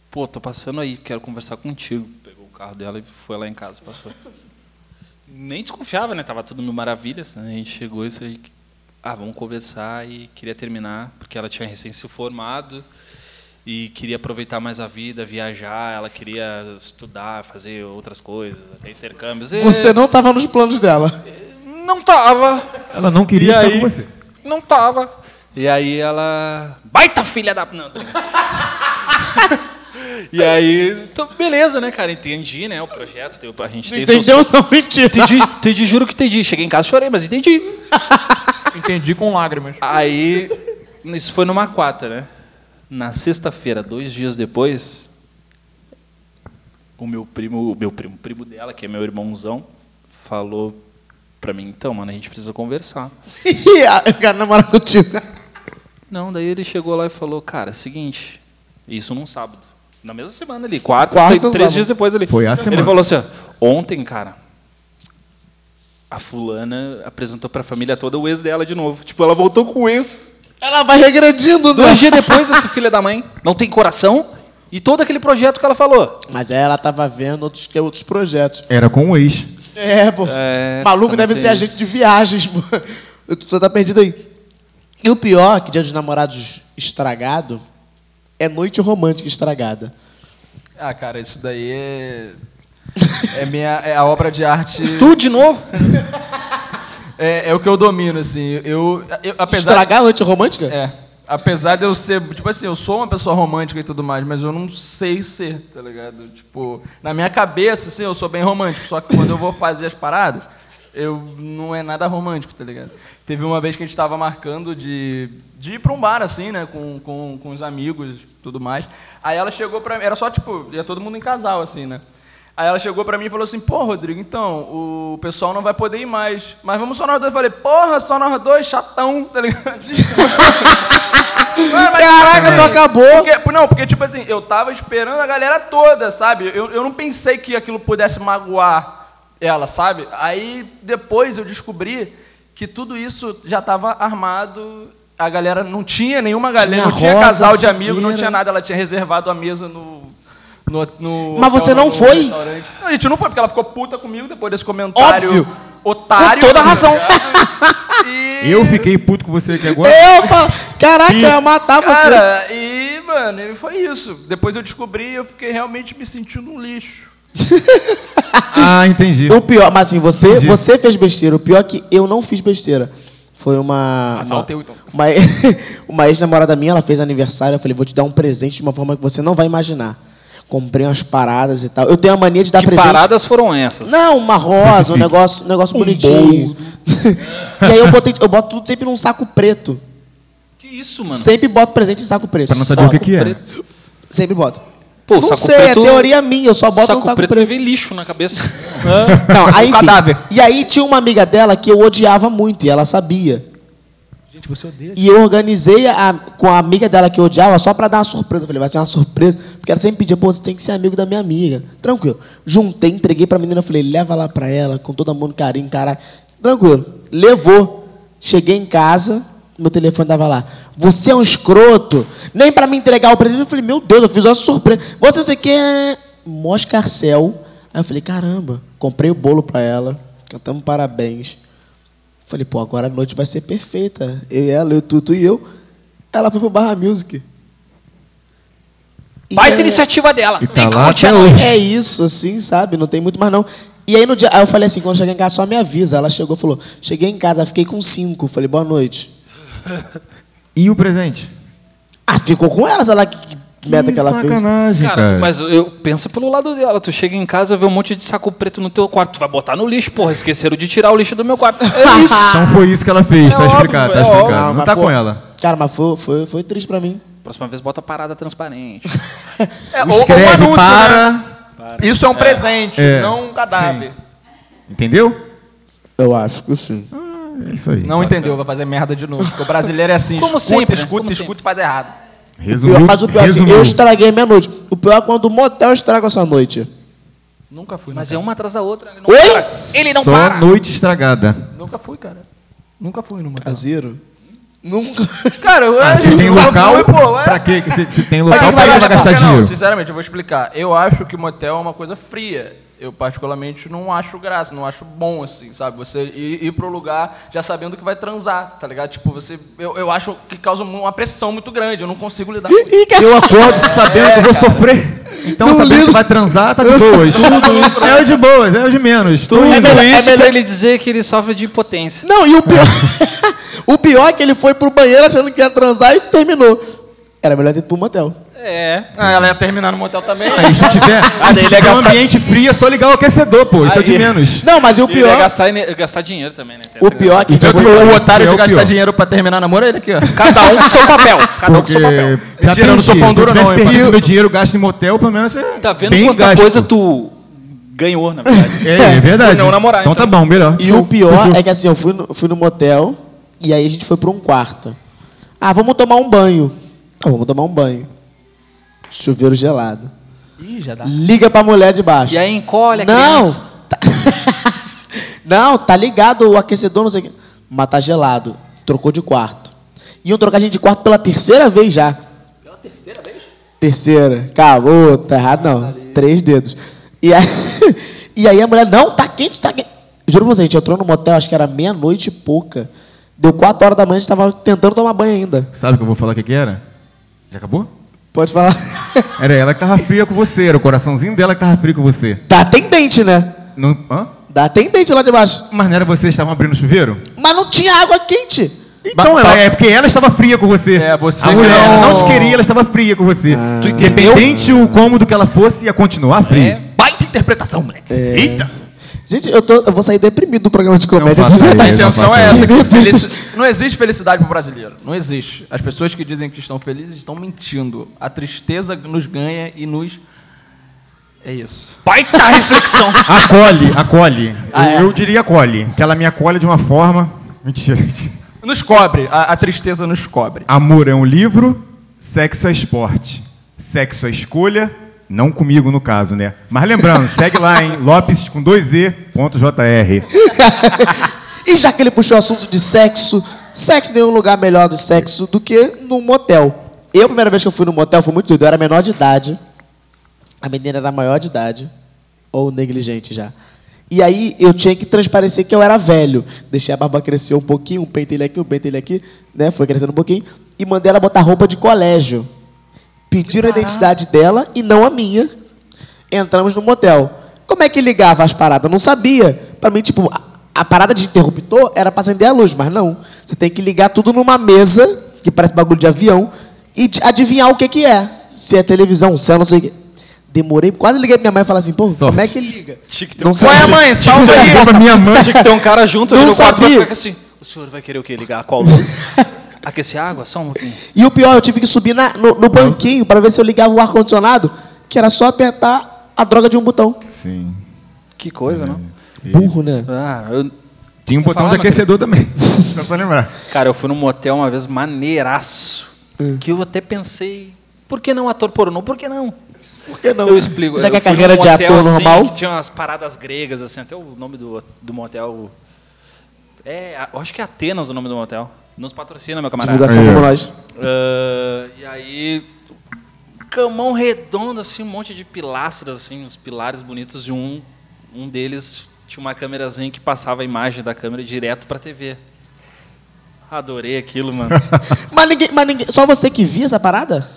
[SPEAKER 1] Pô, tô passando aí, quero conversar contigo. Pegou o carro dela e foi lá em casa, passou. Nem desconfiava, né? Tava tudo mil maravilhas. Né? A gente chegou e aí. Ah, vamos conversar e queria terminar, porque ela tinha recém se formado. e queria aproveitar mais a vida, viajar, ela queria estudar, fazer outras coisas, até intercâmbios. E
[SPEAKER 3] Você não tava nos planos dela.
[SPEAKER 1] não tava.
[SPEAKER 5] Ela não queria
[SPEAKER 1] E
[SPEAKER 5] ficar
[SPEAKER 1] aí?
[SPEAKER 5] com você.
[SPEAKER 1] Não tava. E aí ela. Baita filha da. Não. E aí, então, beleza, né, cara? Entendi, né? O projeto, tem- a gente tem
[SPEAKER 3] Entendeu? Não, mentira.
[SPEAKER 1] Entendi, entendi, juro que entendi. Cheguei em casa, chorei, mas entendi.
[SPEAKER 4] Entendi com lágrimas.
[SPEAKER 1] Aí, isso foi numa quarta, né? Na sexta-feira, dois dias depois, o meu primo, o meu primo, o primo dela, que é meu irmãozão, falou pra mim, então, mano, a gente precisa conversar.
[SPEAKER 3] eu quero namorar contigo.
[SPEAKER 1] Não, daí ele chegou lá e falou, cara, seguinte, isso num sábado. Na mesma semana ali, quarta,
[SPEAKER 3] Quarta,
[SPEAKER 1] três dias depois ali.
[SPEAKER 5] Foi a
[SPEAKER 1] Ele
[SPEAKER 5] semana.
[SPEAKER 1] falou assim, ó, ontem, cara, a fulana apresentou pra família toda o ex dela de novo. Tipo, ela voltou com o ex.
[SPEAKER 3] Ela vai regredindo, né?
[SPEAKER 1] Dois dias depois, essa filha da mãe não tem coração e todo aquele projeto que ela falou.
[SPEAKER 3] Mas aí ela tava vendo outros, outros projetos.
[SPEAKER 5] Era com o ex.
[SPEAKER 3] É, pô.
[SPEAKER 1] É,
[SPEAKER 3] Maluco deve ser
[SPEAKER 1] isso.
[SPEAKER 3] agente de viagens, pô. Eu tô tá perdido aí. E o pior, que dia dos namorados estragado, é noite romântica estragada.
[SPEAKER 4] Ah, cara, isso daí é. É, minha, é a obra de arte.
[SPEAKER 1] Tudo de novo?
[SPEAKER 4] É, é o que eu domino, assim. Eu, eu apesar
[SPEAKER 3] Estragar a noite romântica?
[SPEAKER 4] É. Apesar de eu ser, tipo assim, eu sou uma pessoa romântica e tudo mais, mas eu não sei ser, tá ligado? Tipo, na minha cabeça, assim, eu sou bem romântico, só que quando eu vou fazer as paradas, eu não é nada romântico, tá ligado? Teve uma vez que a gente tava marcando de, de ir pra um bar, assim, né, com, com, com os amigos e tudo mais. Aí ela chegou pra mim, era só, tipo, ia todo mundo em casal, assim, né? Aí ela chegou pra mim e falou assim, pô, Rodrigo, então, o pessoal não vai poder ir mais, mas vamos só nós dois. Eu falei, porra, só nós dois, chatão, tá ligado? Mano, mas-
[SPEAKER 3] Caraca, tu acabou.
[SPEAKER 4] Porque, não, porque, tipo assim, eu tava esperando a galera toda, sabe? Eu, eu não pensei que aquilo pudesse magoar ela, sabe? Aí, depois eu descobri que tudo isso já tava armado. A galera não tinha nenhuma galera,
[SPEAKER 3] Tinha
[SPEAKER 4] não tinha
[SPEAKER 3] rosa,
[SPEAKER 4] casal de amigos, não tinha nada. Ela tinha reservado a mesa no. no, no
[SPEAKER 3] Mas você não
[SPEAKER 4] no
[SPEAKER 3] foi?
[SPEAKER 4] restaurante. Não, a gente não foi, porque ela ficou puta comigo depois desse comentário.
[SPEAKER 3] Óbvio.
[SPEAKER 4] Otário.
[SPEAKER 1] Com toda
[SPEAKER 4] tá
[SPEAKER 1] razão.
[SPEAKER 4] E-
[SPEAKER 5] Eu fiquei puto com você aqui agora.
[SPEAKER 3] Eu falo, caraca, eu ia matar você.
[SPEAKER 4] Cara, e, mano, e foi isso. Depois eu descobri e eu fiquei realmente me sentindo um lixo.
[SPEAKER 5] Ah, entendi.
[SPEAKER 3] O pior, mas assim, você,
[SPEAKER 5] Entendi.
[SPEAKER 3] você fez besteira. O pior é que eu não fiz besteira. Foi uma.
[SPEAKER 4] Assaltei
[SPEAKER 3] uma,
[SPEAKER 4] então.
[SPEAKER 3] uma, uma ex-namorada minha, ela fez aniversário. Eu falei, vou te dar um presente de uma forma que você não vai imaginar. Comprei umas paradas e tal. Eu tenho a mania de dar
[SPEAKER 1] Que
[SPEAKER 3] presente.
[SPEAKER 1] paradas foram essas?
[SPEAKER 3] Não, uma rosa, um negócio, um negócio bonitinho. e aí eu, botei, eu boto tudo sempre num saco preto.
[SPEAKER 1] Que isso, mano?
[SPEAKER 3] Sempre boto presente em saco preto.
[SPEAKER 5] Pra não saber o que, que é.
[SPEAKER 1] preto.
[SPEAKER 3] Sempre boto.
[SPEAKER 1] Pô,
[SPEAKER 3] não
[SPEAKER 1] saco
[SPEAKER 3] sei,
[SPEAKER 1] preto-
[SPEAKER 3] é teoria minha, eu só boto
[SPEAKER 1] saco
[SPEAKER 3] um saco
[SPEAKER 1] preto,
[SPEAKER 3] preto.
[SPEAKER 1] vê lixo na cabeça.
[SPEAKER 3] Não, aí,
[SPEAKER 4] Um
[SPEAKER 3] enfim,
[SPEAKER 4] cadáver.
[SPEAKER 3] E aí tinha uma amiga dela que eu odiava muito e ela sabia.
[SPEAKER 4] Gente, você odeia.
[SPEAKER 3] E eu organizei a- com a amiga dela que eu odiava só pra dar uma surpresa. Eu falei, vai ser uma surpresa. Porque ela sempre pedia, pô, você tem que ser amigo da minha amiga. Tranquilo. Juntei, entreguei pra menina, falei, leva lá pra ela, com todo amor, carinho, caralho. Tranquilo. Levou. Cheguei em casa, meu telefone tava lá. Você é um escroto. Nem pra me entregar o presente. Eu falei, meu Deus, eu fiz uma surpresa. Você, você quer Moscarcel. Aí eu falei, caramba. Comprei o bolo pra ela. Cantamos parabéns. Falei, pô, agora a noite vai ser perfeita. Eu e ela, eu, Tuto e eu. Ela foi pro Barra Music. E
[SPEAKER 1] Baita
[SPEAKER 3] é-
[SPEAKER 1] iniciativa dela.
[SPEAKER 5] E tá lá até hoje.
[SPEAKER 3] É isso, assim, sabe? Não tem muito mais não. E aí no dia, aí eu falei assim, quando chegar em casa só me avisa. Ela chegou e falou, cheguei em casa, fiquei com cinco. Falei, boa noite.
[SPEAKER 5] E o presente?
[SPEAKER 3] Ah, ficou com ela, sei lá que, que que ela fez.
[SPEAKER 5] sacanagem,
[SPEAKER 1] Cara,
[SPEAKER 5] cara.
[SPEAKER 1] mas eu pensa pelo lado dela. Tu chega em casa, vê um monte de saco preto no teu quarto. Tu vai botar no lixo, porra. Esqueceram de tirar o lixo do meu quarto. É isso.
[SPEAKER 5] Então foi isso que ela fez, tá
[SPEAKER 1] É
[SPEAKER 5] explicado, tá
[SPEAKER 1] óbvio, é
[SPEAKER 5] explicado.
[SPEAKER 1] óbvio.
[SPEAKER 5] Não,
[SPEAKER 3] mas,
[SPEAKER 5] tá
[SPEAKER 3] pô,
[SPEAKER 5] com ela.
[SPEAKER 3] Cara, mas foi, foi, foi triste pra mim.
[SPEAKER 1] Próxima vez bota parada transparente.
[SPEAKER 4] É,
[SPEAKER 5] Escreve para.
[SPEAKER 4] né? Isso é um presente,
[SPEAKER 5] É.
[SPEAKER 4] não um cadáver.
[SPEAKER 5] Entendeu?
[SPEAKER 3] Eu acho que sim.
[SPEAKER 5] É isso aí.
[SPEAKER 4] Não entendeu, vai fazer merda de novo. Porque o brasileiro é assim,
[SPEAKER 1] Como
[SPEAKER 4] escuta,
[SPEAKER 1] sempre, né?
[SPEAKER 4] escuta,
[SPEAKER 1] Como
[SPEAKER 4] escuta e faz errado.
[SPEAKER 5] Resumiu,
[SPEAKER 3] Pior- mas o pior é assim,
[SPEAKER 5] resumiu.
[SPEAKER 3] eu estraguei minha noite. O pior é quando o motel estraga a sua noite.
[SPEAKER 4] Nunca fui,
[SPEAKER 1] Mas é uma atrás da outra. Ele não
[SPEAKER 3] Oi?
[SPEAKER 1] para. Ele não
[SPEAKER 5] Só
[SPEAKER 1] para.
[SPEAKER 5] noite estragada.
[SPEAKER 4] Nunca fui, cara. Nunca fui numa.
[SPEAKER 3] Caseiro? Nunca.
[SPEAKER 4] Cara, eu,
[SPEAKER 5] Ah, se tem local,
[SPEAKER 4] fui, pô,
[SPEAKER 5] pra quê? Se, se tem local, pra
[SPEAKER 3] vai
[SPEAKER 5] que vai gastar
[SPEAKER 4] Não,
[SPEAKER 5] dinheiro?
[SPEAKER 4] sinceramente, eu vou explicar. Eu acho que o motel é uma coisa fria. Eu, particularmente, não acho graça, não acho bom, assim, sabe? Você ir, ir pro lugar já sabendo que vai transar, tá ligado? Tipo, você. Eu, eu acho que causa uma pressão muito grande, eu não consigo lidar com isso.
[SPEAKER 3] Cara,
[SPEAKER 5] Eu acordo sabendo que eu vou sofrer. Então,
[SPEAKER 3] Não
[SPEAKER 5] sabendo
[SPEAKER 3] lido.
[SPEAKER 5] que vai transar, tá de boas. Tudo isso. É o de boas, é o de menos.
[SPEAKER 1] Tudo
[SPEAKER 5] indo.
[SPEAKER 1] isso pra ele dizer que ele sofre de impotência.
[SPEAKER 3] Não, e o pior. o pior é que ele foi pro banheiro achando que ia transar e terminou. Era melhor ter ido pro motel.
[SPEAKER 1] É.
[SPEAKER 4] Ah, ela ia terminar no motel também.
[SPEAKER 5] Aí, se tiver,
[SPEAKER 1] daí
[SPEAKER 5] se tiver um
[SPEAKER 1] gastar-
[SPEAKER 5] ambiente frio, é só ligar o aquecedor, pô. Isso é o de
[SPEAKER 1] Aí.
[SPEAKER 5] menos.
[SPEAKER 3] Não, mas e o
[SPEAKER 1] E
[SPEAKER 3] pior.
[SPEAKER 1] gastar, ene- gastar dinheiro também, né?
[SPEAKER 3] O pior é que
[SPEAKER 5] Isso é o
[SPEAKER 4] otário
[SPEAKER 5] é
[SPEAKER 4] de
[SPEAKER 5] o
[SPEAKER 4] gastar
[SPEAKER 5] pior.
[SPEAKER 4] dinheiro pra terminar namoro é ele aqui, ó.
[SPEAKER 1] Cada um com seu papel. Cada um com seu papel.
[SPEAKER 5] Porque já
[SPEAKER 4] Mentira, eu não sou
[SPEAKER 5] perdi.
[SPEAKER 4] pão
[SPEAKER 5] Se eu
[SPEAKER 4] duro, não,
[SPEAKER 5] perdido
[SPEAKER 3] pai.
[SPEAKER 5] meu dinheiro gasto em motel, pelo menos é
[SPEAKER 1] Tá vendo quanta
[SPEAKER 5] gasto.
[SPEAKER 1] coisa tu ganhou, na verdade.
[SPEAKER 5] É, é verdade.
[SPEAKER 1] Não namorar,
[SPEAKER 5] então,
[SPEAKER 1] então.
[SPEAKER 5] tá bom, melhor.
[SPEAKER 3] E o pior é que assim, eu fui no, fui no motel e aí a gente foi pra um quarto. Ah, vamos tomar um banho. Ah, vamos tomar um banho. Chuveiro gelado.
[SPEAKER 4] Ih, já dá.
[SPEAKER 3] Liga pra mulher de baixo.
[SPEAKER 1] E aí encolhe a
[SPEAKER 3] Não!
[SPEAKER 1] criança.
[SPEAKER 3] Tá... não, tá ligado o aquecedor, não sei o quê. Mas tá gelado. Trocou de quarto. Iam trocar a gente de quarto pela terceira vez já. Pela terceira vez? Terceira. Acabou, tá errado não. Três dedos. E aí, e aí a mulher, não, tá quente, tá quente. Juro pra você, a gente entrou no motel, acho que era meia-noite e pouca. Deu quatro horas da manhã, a gente tava tentando tomar banho ainda.
[SPEAKER 5] Sabe o que eu vou falar o que que era? Já acabou?
[SPEAKER 3] Pode falar.
[SPEAKER 5] Era ela que tava fria com você, era o coraçãozinho dela que tava frio com você.
[SPEAKER 3] Dá atendente, né?
[SPEAKER 5] Não, hã?
[SPEAKER 3] Dá atendente lá de baixo.
[SPEAKER 5] Mas não era vocês que estavam abrindo o chuveiro?
[SPEAKER 3] Mas não tinha água quente.
[SPEAKER 5] Então, ela,
[SPEAKER 4] tá-
[SPEAKER 5] é porque ela estava fria com você.
[SPEAKER 4] É, você
[SPEAKER 5] A mulher
[SPEAKER 4] não-
[SPEAKER 5] não te queria, ela estava fria com você.
[SPEAKER 1] Tu entendeu?
[SPEAKER 5] Independente o cômodo que ela fosse, ia continuar fria.
[SPEAKER 1] É.
[SPEAKER 4] Baita interpretação, moleque.
[SPEAKER 5] Eita!
[SPEAKER 3] Gente, eu, tô, eu vou sair deprimido do programa de comédia. de verdade.
[SPEAKER 4] A intenção
[SPEAKER 5] não
[SPEAKER 4] é essa. felici- Não existe felicidade pro brasileiro. Não existe. As pessoas que dizem que estão felizes estão mentindo. A tristeza nos ganha e nos. É isso.
[SPEAKER 1] Baita reflexão.
[SPEAKER 5] Acolhe, acolhe.
[SPEAKER 4] Ah,
[SPEAKER 5] eu,
[SPEAKER 4] é?
[SPEAKER 5] eu diria acolhe. Que ela me acolhe de uma forma. Mentira.
[SPEAKER 4] Nos cobre. A, a tristeza nos cobre.
[SPEAKER 5] Amor é um livro, sexo é esporte. Sexo é escolha, não comigo no caso, né? Mas lembrando, segue lá em Lopes com 2e.jr.
[SPEAKER 3] E já que ele puxou o assunto de sexo, sexo tem um lugar melhor do sexo do que num motel. Eu, a primeira vez que eu fui no motel, foi muito doido. Eu era menor de idade. A menina era maior de idade. Ou negligente já. E aí eu tinha que transparecer que eu era velho. Deixei a barba crescer um pouquinho, um pentelho aqui, um pentelho aqui, né? Foi crescendo um pouquinho. E mandei ela botar roupa de colégio. Pediram a identidade dela e não a minha. Entramos no motel. Como é que ligava as paradas? Eu não sabia. Pra mim, tipo, a, a parada de interruptor era pra acender a luz, mas não. Você tem que ligar tudo numa mesa, que parece bagulho de avião, e adivinhar o que que é. Se é televisão, se é não sei o que. Demorei, quase liguei pra minha mãe e falei assim, pô, como é que liga?
[SPEAKER 1] Tinha que ter
[SPEAKER 3] Não
[SPEAKER 1] um.
[SPEAKER 4] Qual é, mãe? Salva aí.
[SPEAKER 5] pra minha mãe.
[SPEAKER 1] Tinha que ter um cara junto ali
[SPEAKER 3] Não
[SPEAKER 1] no quarto pra
[SPEAKER 3] sabia.
[SPEAKER 1] ficar assim. O senhor vai querer o quê? Ligar qual luz? Aquecer água? Só um pouquinho.
[SPEAKER 3] E o pior, eu tive que subir na- no, no banquinho para ver se eu ligava o ar-condicionado, que era só apertar a droga de um botão.
[SPEAKER 5] Sim.
[SPEAKER 1] Que coisa, não?
[SPEAKER 3] Burro, né?
[SPEAKER 1] Ah, eu-
[SPEAKER 5] Tinha um botão
[SPEAKER 1] falar,
[SPEAKER 5] de aquecedor também. Só pra lembrar.
[SPEAKER 1] Cara, eu fui num motel uma vez maneiraço.
[SPEAKER 3] Hum.
[SPEAKER 1] Que eu até pensei, por que não ator pornô? Por que não?
[SPEAKER 3] Por que não?
[SPEAKER 1] Eu explico.
[SPEAKER 3] Já que a carreira de ator
[SPEAKER 1] assim,
[SPEAKER 3] normal.
[SPEAKER 1] Que tinha umas paradas gregas, assim, até o nome do, do motel. É, acho que é Atenas o nome do motel. Nos patrocina, meu camarada.
[SPEAKER 3] Divulgação
[SPEAKER 5] É.
[SPEAKER 3] como nós.
[SPEAKER 1] Ah, e aí, camão redondo, assim, um monte de pilastras, assim, uns pilares bonitos, e um, um deles tinha uma câmerazinha que passava a imagem da câmera direto pra TV. Adorei aquilo, mano.
[SPEAKER 3] Mas ninguém, mas ninguém. Só você que via essa parada?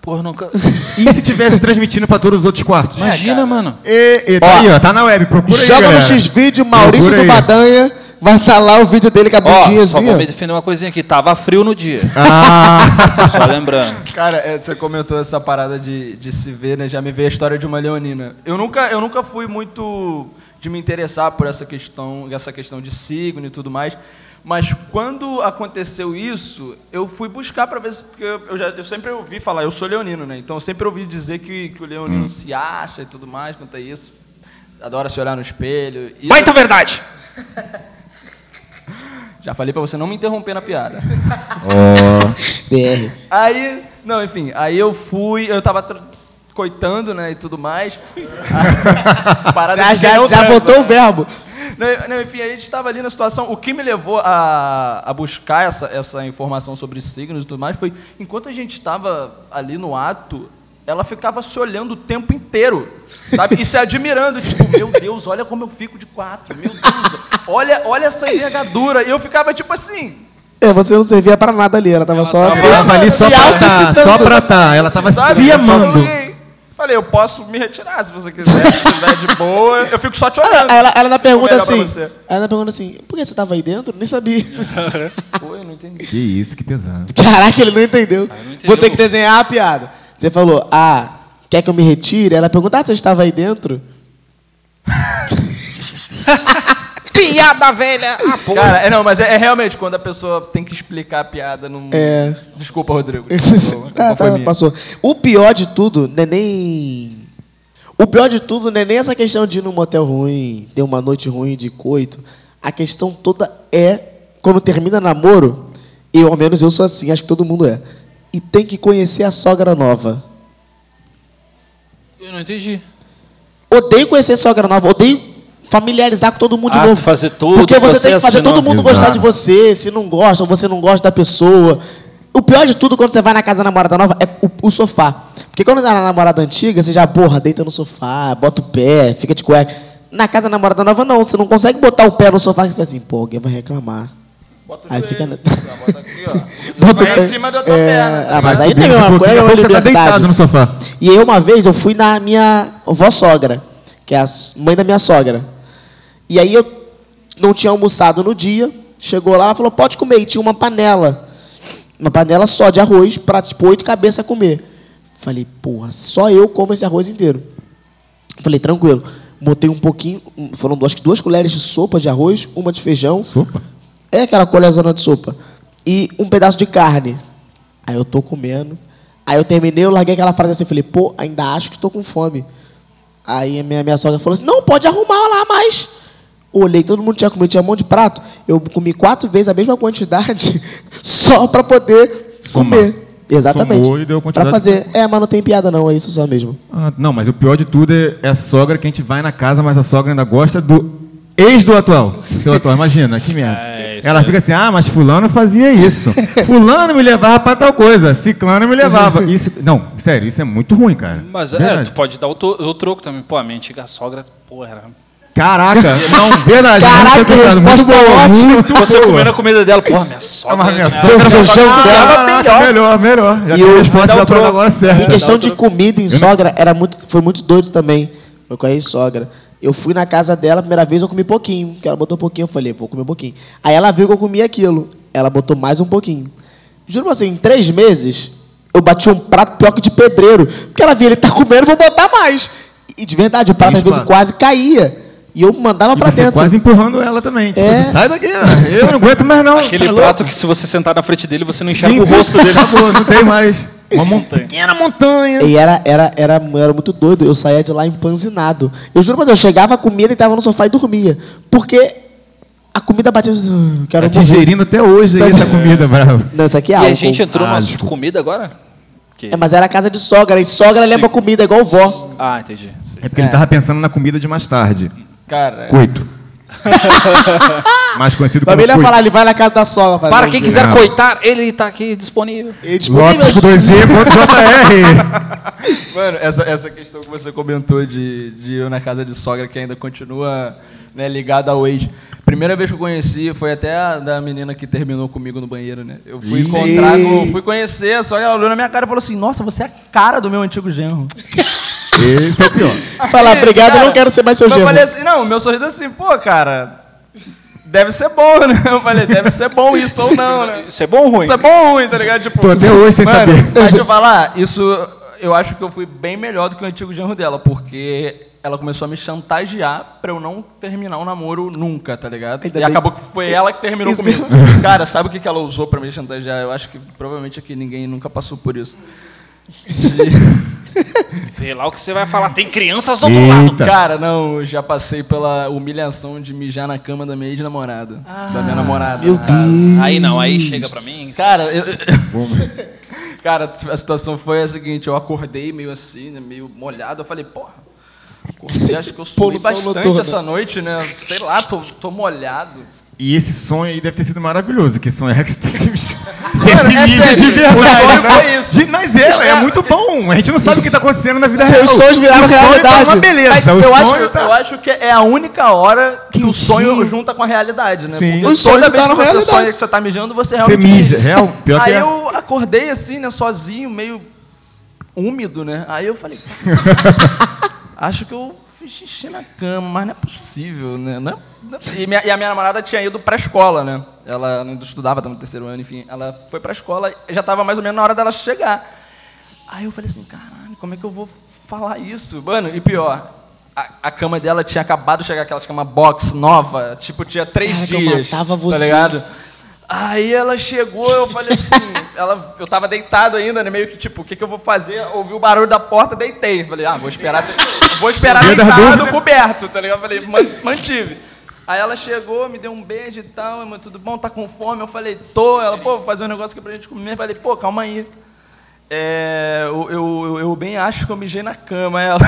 [SPEAKER 1] Porra, nunca.
[SPEAKER 5] E se tivesse transmitindo pra todos os outros quartos?
[SPEAKER 1] Imagina, mano.
[SPEAKER 5] E, e, tá
[SPEAKER 3] Ó,
[SPEAKER 5] aí, ó. Tá na web. Procura aí,
[SPEAKER 3] Joga no
[SPEAKER 5] galera.
[SPEAKER 3] X-Vídeo, Maurício do
[SPEAKER 5] aí.
[SPEAKER 3] Badanha. Vai estar lá o vídeo dele com a bundinha
[SPEAKER 1] Ó, só
[SPEAKER 3] assim.
[SPEAKER 1] vou
[SPEAKER 3] ó.
[SPEAKER 1] me defender uma coisinha aqui. Tava frio no dia.
[SPEAKER 5] Ah,
[SPEAKER 1] Só lembrando.
[SPEAKER 4] Cara, é, você comentou essa parada de, de se ver, né? Já me veio a história de uma leonina. Eu nunca, eu nunca fui muito de me interessar por essa questão, essa questão de signo e tudo mais. Mas quando aconteceu isso, eu fui buscar para ver se. Porque eu, eu já, eu sempre ouvi falar, eu sou leonino, né? Então eu sempre ouvi dizer que, que o leonino se acha e tudo mais quanto a isso. Adora se olhar no espelho. E
[SPEAKER 1] Baita verdade!
[SPEAKER 4] Já falei para você não me interromper na piada.
[SPEAKER 3] BR.
[SPEAKER 4] Aí, não, enfim, aí eu fui, eu tava coitando, né, e tudo mais. Parada
[SPEAKER 3] Já, já, já botou o verbo.
[SPEAKER 4] Não, não, enfim, a gente estava ali na situação. O que me levou a, a buscar essa, essa informação sobre signos e tudo mais foi, enquanto a gente estava ali no ato, ela ficava se olhando o tempo inteiro, sabe? E se admirando, tipo, meu Deus, olha como eu fico de quatro, meu Deus, olha, olha essa envergadura. E eu ficava tipo assim,
[SPEAKER 3] É, você não servia pra nada ali, ela tava só
[SPEAKER 5] Ela
[SPEAKER 3] se,
[SPEAKER 5] tava ali só
[SPEAKER 3] se
[SPEAKER 5] pra tá, só pra tá. Ela tava
[SPEAKER 4] sabe?
[SPEAKER 5] se amando.
[SPEAKER 4] Falei, eu posso me retirar se você quiser, se estiver de boa, eu fico só te olhando.
[SPEAKER 3] Ela, ela, ela ainda
[SPEAKER 4] Se
[SPEAKER 3] pergunta assim, ela pergunta assim, por que você tava aí dentro? Nem sabia.
[SPEAKER 4] Pô, eu não entendi.
[SPEAKER 5] Que isso, que pesado.
[SPEAKER 3] Caraca, ele não entendeu.
[SPEAKER 1] não entendeu.
[SPEAKER 3] Vou ter que desenhar a piada. Você falou, ah, quer que eu me retire? Ela pergunta, ah, você estava aí dentro?
[SPEAKER 1] Piada velha! Ah, pô.
[SPEAKER 4] Cara, é, não, mas é, é realmente quando a pessoa tem que explicar a piada num.
[SPEAKER 3] É.
[SPEAKER 4] Desculpa, Rodrigo. Desculpa,
[SPEAKER 3] Ah, tá, passou. O pior de tudo não é nem. O pior de tudo não é nem essa questão de ir num motel ruim, ter uma noite ruim de coito. A questão toda é, quando termina namoro, eu, ao menos eu sou assim, acho que todo mundo é. E tem que conhecer a sogra nova.
[SPEAKER 1] Eu não entendi.
[SPEAKER 3] Odeio conhecer sogra nova, odeio familiarizar com todo mundo de
[SPEAKER 1] Ah,
[SPEAKER 3] novo.
[SPEAKER 1] fazer todo
[SPEAKER 3] Porque você tem que fazer todo mundo gostar de você, se não gosta ou você não gosta da pessoa. O pior de tudo quando você vai na casa da namorada nova é o, o sofá. Porque quando tá na namorada antiga, você já, porra, deita no sofá, bota o pé, fica de cueca. Na casa da namorada nova, não. Você não consegue botar o pé no sofá e você fica assim, pô, alguém vai reclamar.
[SPEAKER 4] Bota o
[SPEAKER 3] Aí
[SPEAKER 4] joelho.
[SPEAKER 3] fica na-
[SPEAKER 4] Já Bota aqui, ó.
[SPEAKER 3] Bota
[SPEAKER 4] vai
[SPEAKER 3] pé.
[SPEAKER 4] em cima da tua
[SPEAKER 3] É,
[SPEAKER 4] perna. tá
[SPEAKER 3] ah, mas aí é
[SPEAKER 5] Subindo
[SPEAKER 3] uma
[SPEAKER 5] um
[SPEAKER 3] coisa, é
[SPEAKER 5] daqui a pouco você tá
[SPEAKER 3] liberdade.
[SPEAKER 5] deitado no sofá.
[SPEAKER 3] E aí uma vez eu fui na minha avó sogra, que é a mãe da minha sogra. E aí eu não tinha almoçado no dia, chegou lá, ela falou, pode comer, e tinha uma panela. Uma panela só de arroz, para tipo oito cabeças a comer. Falei, porra, só eu como esse arroz inteiro. Falei, tranquilo. Botei um pouquinho, foram duas, duas colheres de sopa de arroz, uma de feijão,
[SPEAKER 5] Sopa?
[SPEAKER 3] É aquela colherzona de sopa. E um pedaço de carne. Aí eu tô comendo. Aí eu terminei, eu larguei aquela frase assim, falei, pô, ainda acho que estou com fome. Aí a minha, minha sogra falou assim, não, pode arrumar lá mais. Olhei, todo mundo tinha comido, tinha um monte de prato. Eu comi quatro vezes a mesma quantidade só para poder
[SPEAKER 5] Somar.
[SPEAKER 3] comer. Exatamente.
[SPEAKER 5] Somou e deu
[SPEAKER 3] Pra fazer. É, mas não tem piada não, é isso só mesmo.
[SPEAKER 5] Ah, não, mas o pior de tudo é, é a sogra que a gente vai na casa, mas a sogra ainda gosta do ex do atual. Seu atual, imagina, que merda.
[SPEAKER 1] É,
[SPEAKER 5] Ela
[SPEAKER 1] é.
[SPEAKER 5] fica assim, ah, mas fulano fazia isso. fulano me levava pra tal coisa, ciclano me levava. Isso, não, sério, isso é muito ruim, cara.
[SPEAKER 1] Mas é,
[SPEAKER 5] Verdade.
[SPEAKER 1] tu pode dar o, to- o troco também. Pô, a minha antiga sogra, pô, era.
[SPEAKER 5] Caraca, não, verdade.
[SPEAKER 3] Caraca,
[SPEAKER 5] pensado, muito boa,
[SPEAKER 3] ótima.
[SPEAKER 5] muito
[SPEAKER 1] Você
[SPEAKER 5] boa.
[SPEAKER 1] comendo a comida dela, porra, minha sogra.
[SPEAKER 5] Ah, mas minha sogra
[SPEAKER 3] Feijão
[SPEAKER 5] fez-
[SPEAKER 3] dela.
[SPEAKER 5] Caraca, melhor, melhor. Já
[SPEAKER 3] E o-
[SPEAKER 5] a resposta da prova agora
[SPEAKER 3] Em
[SPEAKER 5] certa.
[SPEAKER 3] questão de comida em sogra, era muito, foi muito doido também. Foi com a ex-sogra. Eu fui na casa dela, a primeira vez eu comi pouquinho. Que ela botou pouquinho, eu falei, vou comer um pouquinho. Aí ela viu que eu comia aquilo. Ela botou mais um pouquinho. Juro pra você, em três meses, eu bati um prato pior que de pedreiro. Porque ela via, ele tá comendo, vou botar mais. E de verdade, o prato às vezes quase caía. E eu mandava
[SPEAKER 5] E
[SPEAKER 3] pra dentro.
[SPEAKER 5] quase empurrando ela também. Tipo,
[SPEAKER 3] É.
[SPEAKER 5] assim, sai daqui, mano. eu não aguento mais não.
[SPEAKER 1] Aquele
[SPEAKER 5] Tá
[SPEAKER 1] prato que se você sentar na frente dele, você não enxerga
[SPEAKER 5] Nem
[SPEAKER 1] o rosto dele.
[SPEAKER 5] Acabou, não tem mais. Uma
[SPEAKER 1] Montanha.
[SPEAKER 5] pequena montanha.
[SPEAKER 3] E era, era, era, era muito doido. Eu saía de lá empanzinado. Eu juro pra você, eu chegava, comia, deitava no sofá e dormia. Porque a comida batia. "Ah, Quero
[SPEAKER 5] Tá
[SPEAKER 3] morrer."
[SPEAKER 5] digerindo até hoje aí
[SPEAKER 3] Tá
[SPEAKER 5] essa comida, bravo.
[SPEAKER 3] Não, isso aqui é
[SPEAKER 1] E
[SPEAKER 3] álcool.
[SPEAKER 1] a gente entrou no assunto comida agora? Que-
[SPEAKER 3] É, mas era casa de sogra. E sogra
[SPEAKER 1] Sim.
[SPEAKER 3] lembra comida, igual vó.
[SPEAKER 1] Ah, entendi. Sim.
[SPEAKER 5] É porque ele tava pensando na comida de mais tarde.
[SPEAKER 4] Cara,
[SPEAKER 5] Coito. mais conhecido
[SPEAKER 3] Mas
[SPEAKER 5] como
[SPEAKER 3] ele ia falar, ele vai na casa da sogra.
[SPEAKER 1] Para
[SPEAKER 3] "Não,
[SPEAKER 1] quem
[SPEAKER 3] não,
[SPEAKER 1] quiser
[SPEAKER 5] Não.
[SPEAKER 1] coitar, ele tá aqui disponível.
[SPEAKER 3] ele disponível."
[SPEAKER 5] Lopes com 2Z.jr.
[SPEAKER 4] Mano, essa, essa questão que você comentou de, de eu na casa de sogra que ainda continua né, ligada ao ex. Primeira vez que eu conheci foi até a da menina que terminou comigo no banheiro, né? Eu fui encontrar, fui conhecer, a sogra ela olhou na minha cara e falou assim: Nossa, você é a cara do meu antigo genro.
[SPEAKER 5] Esse é o pior.
[SPEAKER 3] Falar, obrigado, eu não quero ser mais seu
[SPEAKER 4] Eu
[SPEAKER 3] genro.
[SPEAKER 4] falei assim: Não, meu sorriso é assim, pô, cara. Deve ser bom, né? Eu falei, deve ser bom isso ou não, né?
[SPEAKER 1] Isso é bom ou ruim?
[SPEAKER 4] Isso é bom ou ruim, tá ligado? Tipo,
[SPEAKER 5] Tô até hoje sem
[SPEAKER 4] mano,
[SPEAKER 5] saber.
[SPEAKER 4] Mas deixa eu falar, isso eu acho que eu fui bem melhor do que o antigo genro dela, porque ela começou a me chantagear pra eu não terminar o namoro nunca, tá ligado?
[SPEAKER 3] Ainda
[SPEAKER 4] e
[SPEAKER 3] bem.
[SPEAKER 4] acabou que foi ela que terminou
[SPEAKER 3] Isso
[SPEAKER 4] comigo. Cara, sabe o que que ela usou pra me chantagear? Eu acho que provavelmente aqui ninguém nunca passou por isso.
[SPEAKER 1] Vê lá o que você vai falar. Tem crianças do outro lado.
[SPEAKER 5] Eita.
[SPEAKER 4] Cara, não, eu já passei pela humilhação de mijar na cama da minha ex-namorada. da minha namorada.
[SPEAKER 3] Meu. Deus.
[SPEAKER 1] Aí não, aí chega pra mim.
[SPEAKER 4] Cara, eu... Cara, a situação foi a seguinte, eu acordei meio assim, né, meio molhado, eu falei, porra, acordei, acho que eu suei
[SPEAKER 3] Poluição
[SPEAKER 4] bastante
[SPEAKER 3] noturna.
[SPEAKER 4] essa noite, né? Sei lá, tô, tô molhado.
[SPEAKER 5] E esse sonho aí deve ter sido maravilhoso, que sonho é que você tá se Você
[SPEAKER 4] Mano,
[SPEAKER 5] se
[SPEAKER 4] é sério,
[SPEAKER 5] de verdade.
[SPEAKER 4] o
[SPEAKER 5] né? De- Mas é, é muito bom. A gente não sabe o que tá acontecendo na vida
[SPEAKER 3] Seus
[SPEAKER 5] real.
[SPEAKER 3] sonhos viraram
[SPEAKER 5] o
[SPEAKER 3] realidade.
[SPEAKER 5] Tá uma beleza.
[SPEAKER 4] Mas
[SPEAKER 5] o
[SPEAKER 4] eu, acho,
[SPEAKER 5] tá...
[SPEAKER 4] eu acho que é a única hora que o
[SPEAKER 5] Quentinho.
[SPEAKER 4] sonho junta com a realidade, né?
[SPEAKER 5] Sim.
[SPEAKER 4] Porque
[SPEAKER 3] Os
[SPEAKER 4] toda vez que
[SPEAKER 3] viraram
[SPEAKER 4] você sonha que você tá mijando, você
[SPEAKER 5] Você
[SPEAKER 4] realmente
[SPEAKER 5] mija, real. Pior que
[SPEAKER 4] Aí
[SPEAKER 5] é.
[SPEAKER 4] eu acordei assim, né, sozinho, meio úmido, né? Aí eu falei, acho que eu fiz xixi na cama, mas não é possível, né? Não é- não é- E, minha, e a minha namorada tinha ido pra escola, né? Ela ainda estudava, estava no terceiro ano, enfim. Ela foi pra escola e já estava mais ou menos na hora dela chegar. Aí eu falei assim, caralho, como é que eu vou falar isso? Mano, e pior, a, a cama dela tinha acabado de chegar, aquela cama box nova, tipo, tinha três
[SPEAKER 3] Caraca, eu
[SPEAKER 4] dias.
[SPEAKER 3] matava
[SPEAKER 4] Tá
[SPEAKER 3] você.
[SPEAKER 4] ligado? Aí ela chegou, eu falei assim, ela, eu tava deitado ainda, né? Meio que tipo, o que, que eu vou fazer? Ouvi o barulho da porta, deitei. Falei, ah, vou esperar, vou esperar deitado, coberto, tá ligado? Falei, "Man- mantive. Aí ela chegou, me deu um beijo e tal, irmão, tudo bom? Tá com fome? Eu falei, tô. Ela, pô, vou fazer um negócio aqui pra gente comer. Eu falei, pô, calma aí. É, eu, eu, eu- eu bem acho que eu mijei na cama. Ela.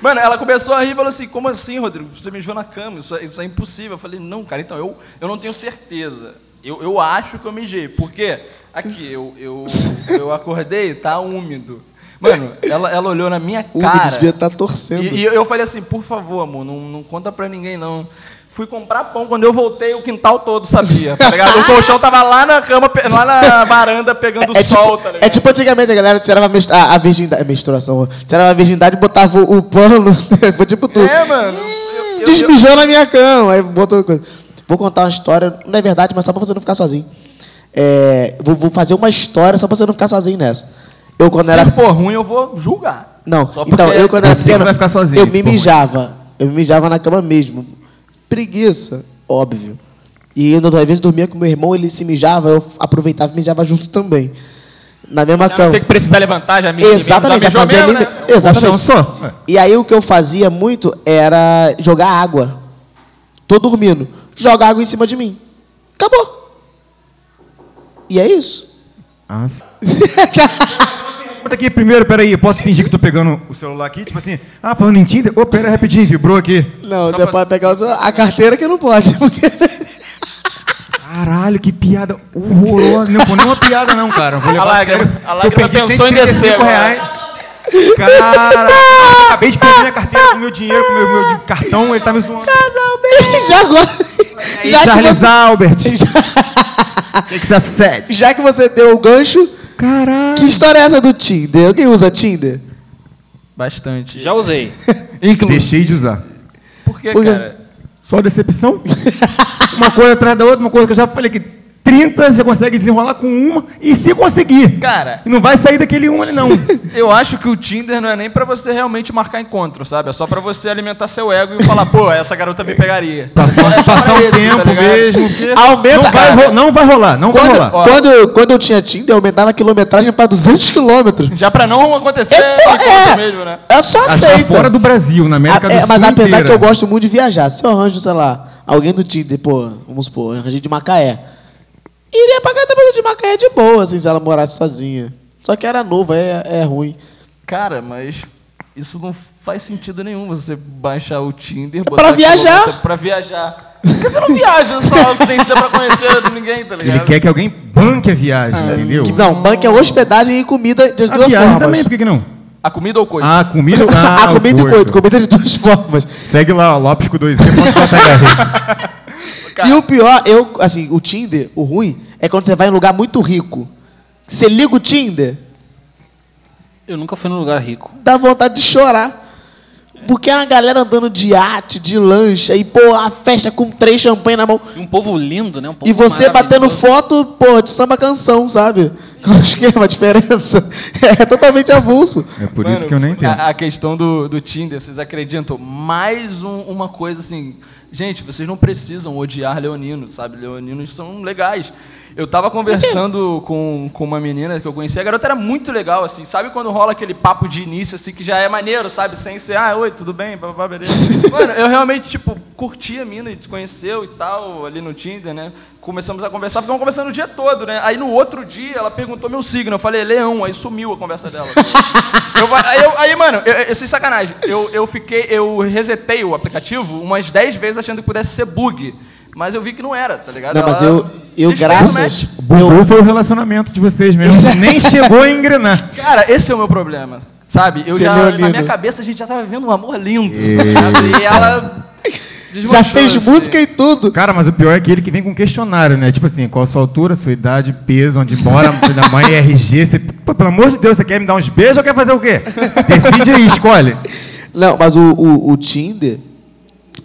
[SPEAKER 4] Mano, ela começou a rir e falou assim: Como assim, Rodrigo? Você mijou na cama, isso é, isso é impossível. Eu falei: Não, cara, então eu, eu não tenho certeza. Eu, eu acho que eu mijei. Por quê? Aqui, eu, eu, eu acordei, tá úmido. Mano, ela, ela olhou na minha
[SPEAKER 3] O
[SPEAKER 4] cara.
[SPEAKER 3] devia estar torcendo.
[SPEAKER 4] E, e eu falei assim, por favor, amor, não, não conta pra ninguém, não. Fui comprar pão, quando eu voltei, o quintal todo sabia, tá ligado? O colchão tava lá na cama, lá na varanda, pegando
[SPEAKER 3] É
[SPEAKER 4] sol,
[SPEAKER 3] tipo,
[SPEAKER 4] tá ligado?
[SPEAKER 3] é tipo antigamente a galera tirava a, a, virgindade. Menstruação. Tirava a virgindade e botava o, o pano. Foi tipo tu.
[SPEAKER 4] É, mano. eu- eu- eu-
[SPEAKER 3] Desmijou na minha cama. Aí botou coisa. Vou contar uma história, não é verdade, mas só pra você não ficar sozinho. É, vou, vou fazer uma história só pra você não ficar sozinho nessa. Eu quando era.
[SPEAKER 4] Se for ruim, eu vou julgar.
[SPEAKER 3] Não,
[SPEAKER 4] Só
[SPEAKER 3] então
[SPEAKER 4] porque
[SPEAKER 3] eu quando era
[SPEAKER 5] você que
[SPEAKER 3] pequeno,
[SPEAKER 5] vai ficar sozinho,
[SPEAKER 3] eu
[SPEAKER 5] se
[SPEAKER 3] me
[SPEAKER 5] for ruim.
[SPEAKER 3] mijava. Eu me mijava na cama mesmo. Preguiça, óbvio. E eu, às vezes, dormia com meu irmão, ele se mijava, eu aproveitava e mijava junto também. Na mesma
[SPEAKER 4] Já
[SPEAKER 3] cama.
[SPEAKER 4] não tem que precisar levantar, já me
[SPEAKER 3] Exatamente, já
[SPEAKER 4] mijou
[SPEAKER 3] fazia
[SPEAKER 4] mesmo,
[SPEAKER 3] ali.
[SPEAKER 4] né?
[SPEAKER 3] Exatamente.
[SPEAKER 5] Só. É.
[SPEAKER 3] E aí o que eu fazia muito era jogar água. Tô dormindo. Joga água em cima de mim. Acabou. E é isso.
[SPEAKER 5] Ah, aqui primeiro, peraí, eu posso fingir que tô pegando o celular aqui? Tipo assim, ah, falando em Tinder? Ô, pera rapidinho, vibrou aqui.
[SPEAKER 3] Não, você pode pegar o celular. A carteira que não pode. Porque...
[SPEAKER 5] Caralho, que piada horrorosa. Não foi nem uma piada não, cara. Vou levar
[SPEAKER 4] A lágrima-
[SPEAKER 5] sério.
[SPEAKER 4] a lágrima pensou em descer
[SPEAKER 5] 135
[SPEAKER 4] agora.
[SPEAKER 5] reais. Cara, acabei de perder minha carteira com meu dinheiro, com meu, meu cartão, ele tá me zoando.
[SPEAKER 3] já agora.
[SPEAKER 5] Aí,
[SPEAKER 3] Já que,
[SPEAKER 5] Charles
[SPEAKER 3] você,
[SPEAKER 5] Albert. Tem que ser sete.
[SPEAKER 3] já que você deu o gancho,
[SPEAKER 5] Caralho.
[SPEAKER 3] que história é essa do Tinder? Alguém usa Tinder?
[SPEAKER 4] Bastante.
[SPEAKER 1] Já usei.
[SPEAKER 4] Inclusive.
[SPEAKER 5] Deixei de usar.
[SPEAKER 4] Por quê,
[SPEAKER 3] Por quê?
[SPEAKER 4] cara?
[SPEAKER 5] Só decepção? uma coisa atrás da outra, uma coisa que eu já falei que 30 você consegue desenrolar com uma e se conseguir.
[SPEAKER 4] Cara,
[SPEAKER 5] E não vai sair daquele um ali, não.
[SPEAKER 4] eu acho que o Tinder não é nem pra você realmente marcar encontro, sabe? É só pra você alimentar seu ego e falar, pô, essa garota me pegaria.
[SPEAKER 5] Passar,
[SPEAKER 4] É só
[SPEAKER 5] passar
[SPEAKER 4] isso, tá
[SPEAKER 5] tempo
[SPEAKER 4] ligado?
[SPEAKER 5] mesmo.
[SPEAKER 3] Aumenta,
[SPEAKER 5] não vai,
[SPEAKER 3] cara.
[SPEAKER 5] não vai rolar, não vai
[SPEAKER 3] Quando,
[SPEAKER 5] rolar.
[SPEAKER 3] quando, quando eu tinha Tinder, eu aumentava a quilometragem para 200 quilômetros.
[SPEAKER 4] Já pra não acontecer
[SPEAKER 3] É, é.
[SPEAKER 4] mesmo, né?
[SPEAKER 3] Eu só
[SPEAKER 5] Tá
[SPEAKER 3] aceito.
[SPEAKER 5] fora do Brasil, na América
[SPEAKER 3] A-
[SPEAKER 5] do
[SPEAKER 3] é,
[SPEAKER 5] Sul
[SPEAKER 3] mas apesar
[SPEAKER 5] inteira.
[SPEAKER 3] que eu gosto muito de viajar, se eu arranjo, sei lá, alguém do Tinder, pô, vamos supor, eu arranjei de Macaé. Iria pagar também de Macaé de boa, assim, se ela morasse sozinha. Só que era novo, é, é ruim.
[SPEAKER 4] Cara, mas isso não faz sentido nenhum você baixar o Tinder.
[SPEAKER 3] pra viajar.
[SPEAKER 4] Pra viajar. Por que você não viaja só sem ser pra conhecer ninguém, tá
[SPEAKER 5] Ele
[SPEAKER 4] ligado?
[SPEAKER 5] quer que alguém banque a viagem, entendeu?
[SPEAKER 3] Que- Não, banco é hospedagem e comida de
[SPEAKER 5] a
[SPEAKER 3] duas
[SPEAKER 5] viagem
[SPEAKER 3] formas.
[SPEAKER 5] também, por que, que não?
[SPEAKER 4] A comida ou coisa?
[SPEAKER 5] Ah, comida. Ah,
[SPEAKER 3] a comida e coito, comida de duas formas.
[SPEAKER 5] Segue lá, ó, Lopes com dois e
[SPEAKER 3] E o pior, eu, assim, o Tinder, o ruim, é quando você vai em um lugar muito rico. Você liga o Tinder,
[SPEAKER 1] Eu nunca fui num lugar rico.
[SPEAKER 3] dá vontade de chorar. Porque é uma galera andando de iate, de lancha, e, pô, a festa com três champanhe na mão.
[SPEAKER 1] E um povo lindo, né? Um povo
[SPEAKER 3] E você batendo foto, pô, de samba canção, sabe? Eu Acho que é uma diferença. É totalmente avulso.
[SPEAKER 5] É por
[SPEAKER 4] Mano,
[SPEAKER 5] isso que eu nem entendo.
[SPEAKER 4] A, a questão do, do Tinder, vocês acreditam? Mais um- uma coisa assim. Gente, vocês não precisam odiar leoninos, sabe? Leoninos são legais. Eu tava conversando com, com uma menina que eu conheci, a garota era muito legal, assim. Sabe quando rola aquele papo de início, assim, que já é maneiro, sabe? Sem ser, ah, oi, tudo bem? Beleza. Mano, eu realmente, tipo, curti a mina, a gente se conheceu e tal, ali no Tinder, né? Começamos a conversar, ficamos conversando o dia todo, né? Aí no outro dia ela perguntou meu signo, eu falei, leão, aí sumiu a conversa dela. Eu aí, eu- aí, mano, eu, eu, sem sacanagem, eu, eu fiquei, eu resetei o aplicativo umas 10 vezes achando que pudesse ser bug. Mas eu vi que não era, tá ligado?
[SPEAKER 3] Não, mas eu, eu graças.
[SPEAKER 5] Bugou foi o relacionamento de vocês mesmo. Nem chegou a engrenar.
[SPEAKER 4] Cara, esse é o meu problema. Sabe? Eu
[SPEAKER 3] Você
[SPEAKER 4] já, na minha cabeça a gente já tava vivendo um amor lindo. tá ligado? E ela.
[SPEAKER 3] Já fez
[SPEAKER 4] assim.
[SPEAKER 3] música e tudo.
[SPEAKER 5] Cara, mas o pior é aquele que vem com questionário, né? Tipo assim, qual a sua altura, sua idade, peso, onde mora, da mãe, RG. Você, pô, pelo amor de Deus, você quer me dar uns beijos ou quer fazer o quê? Decide aí, escolhe.
[SPEAKER 3] Não, mas o, o, o Tinder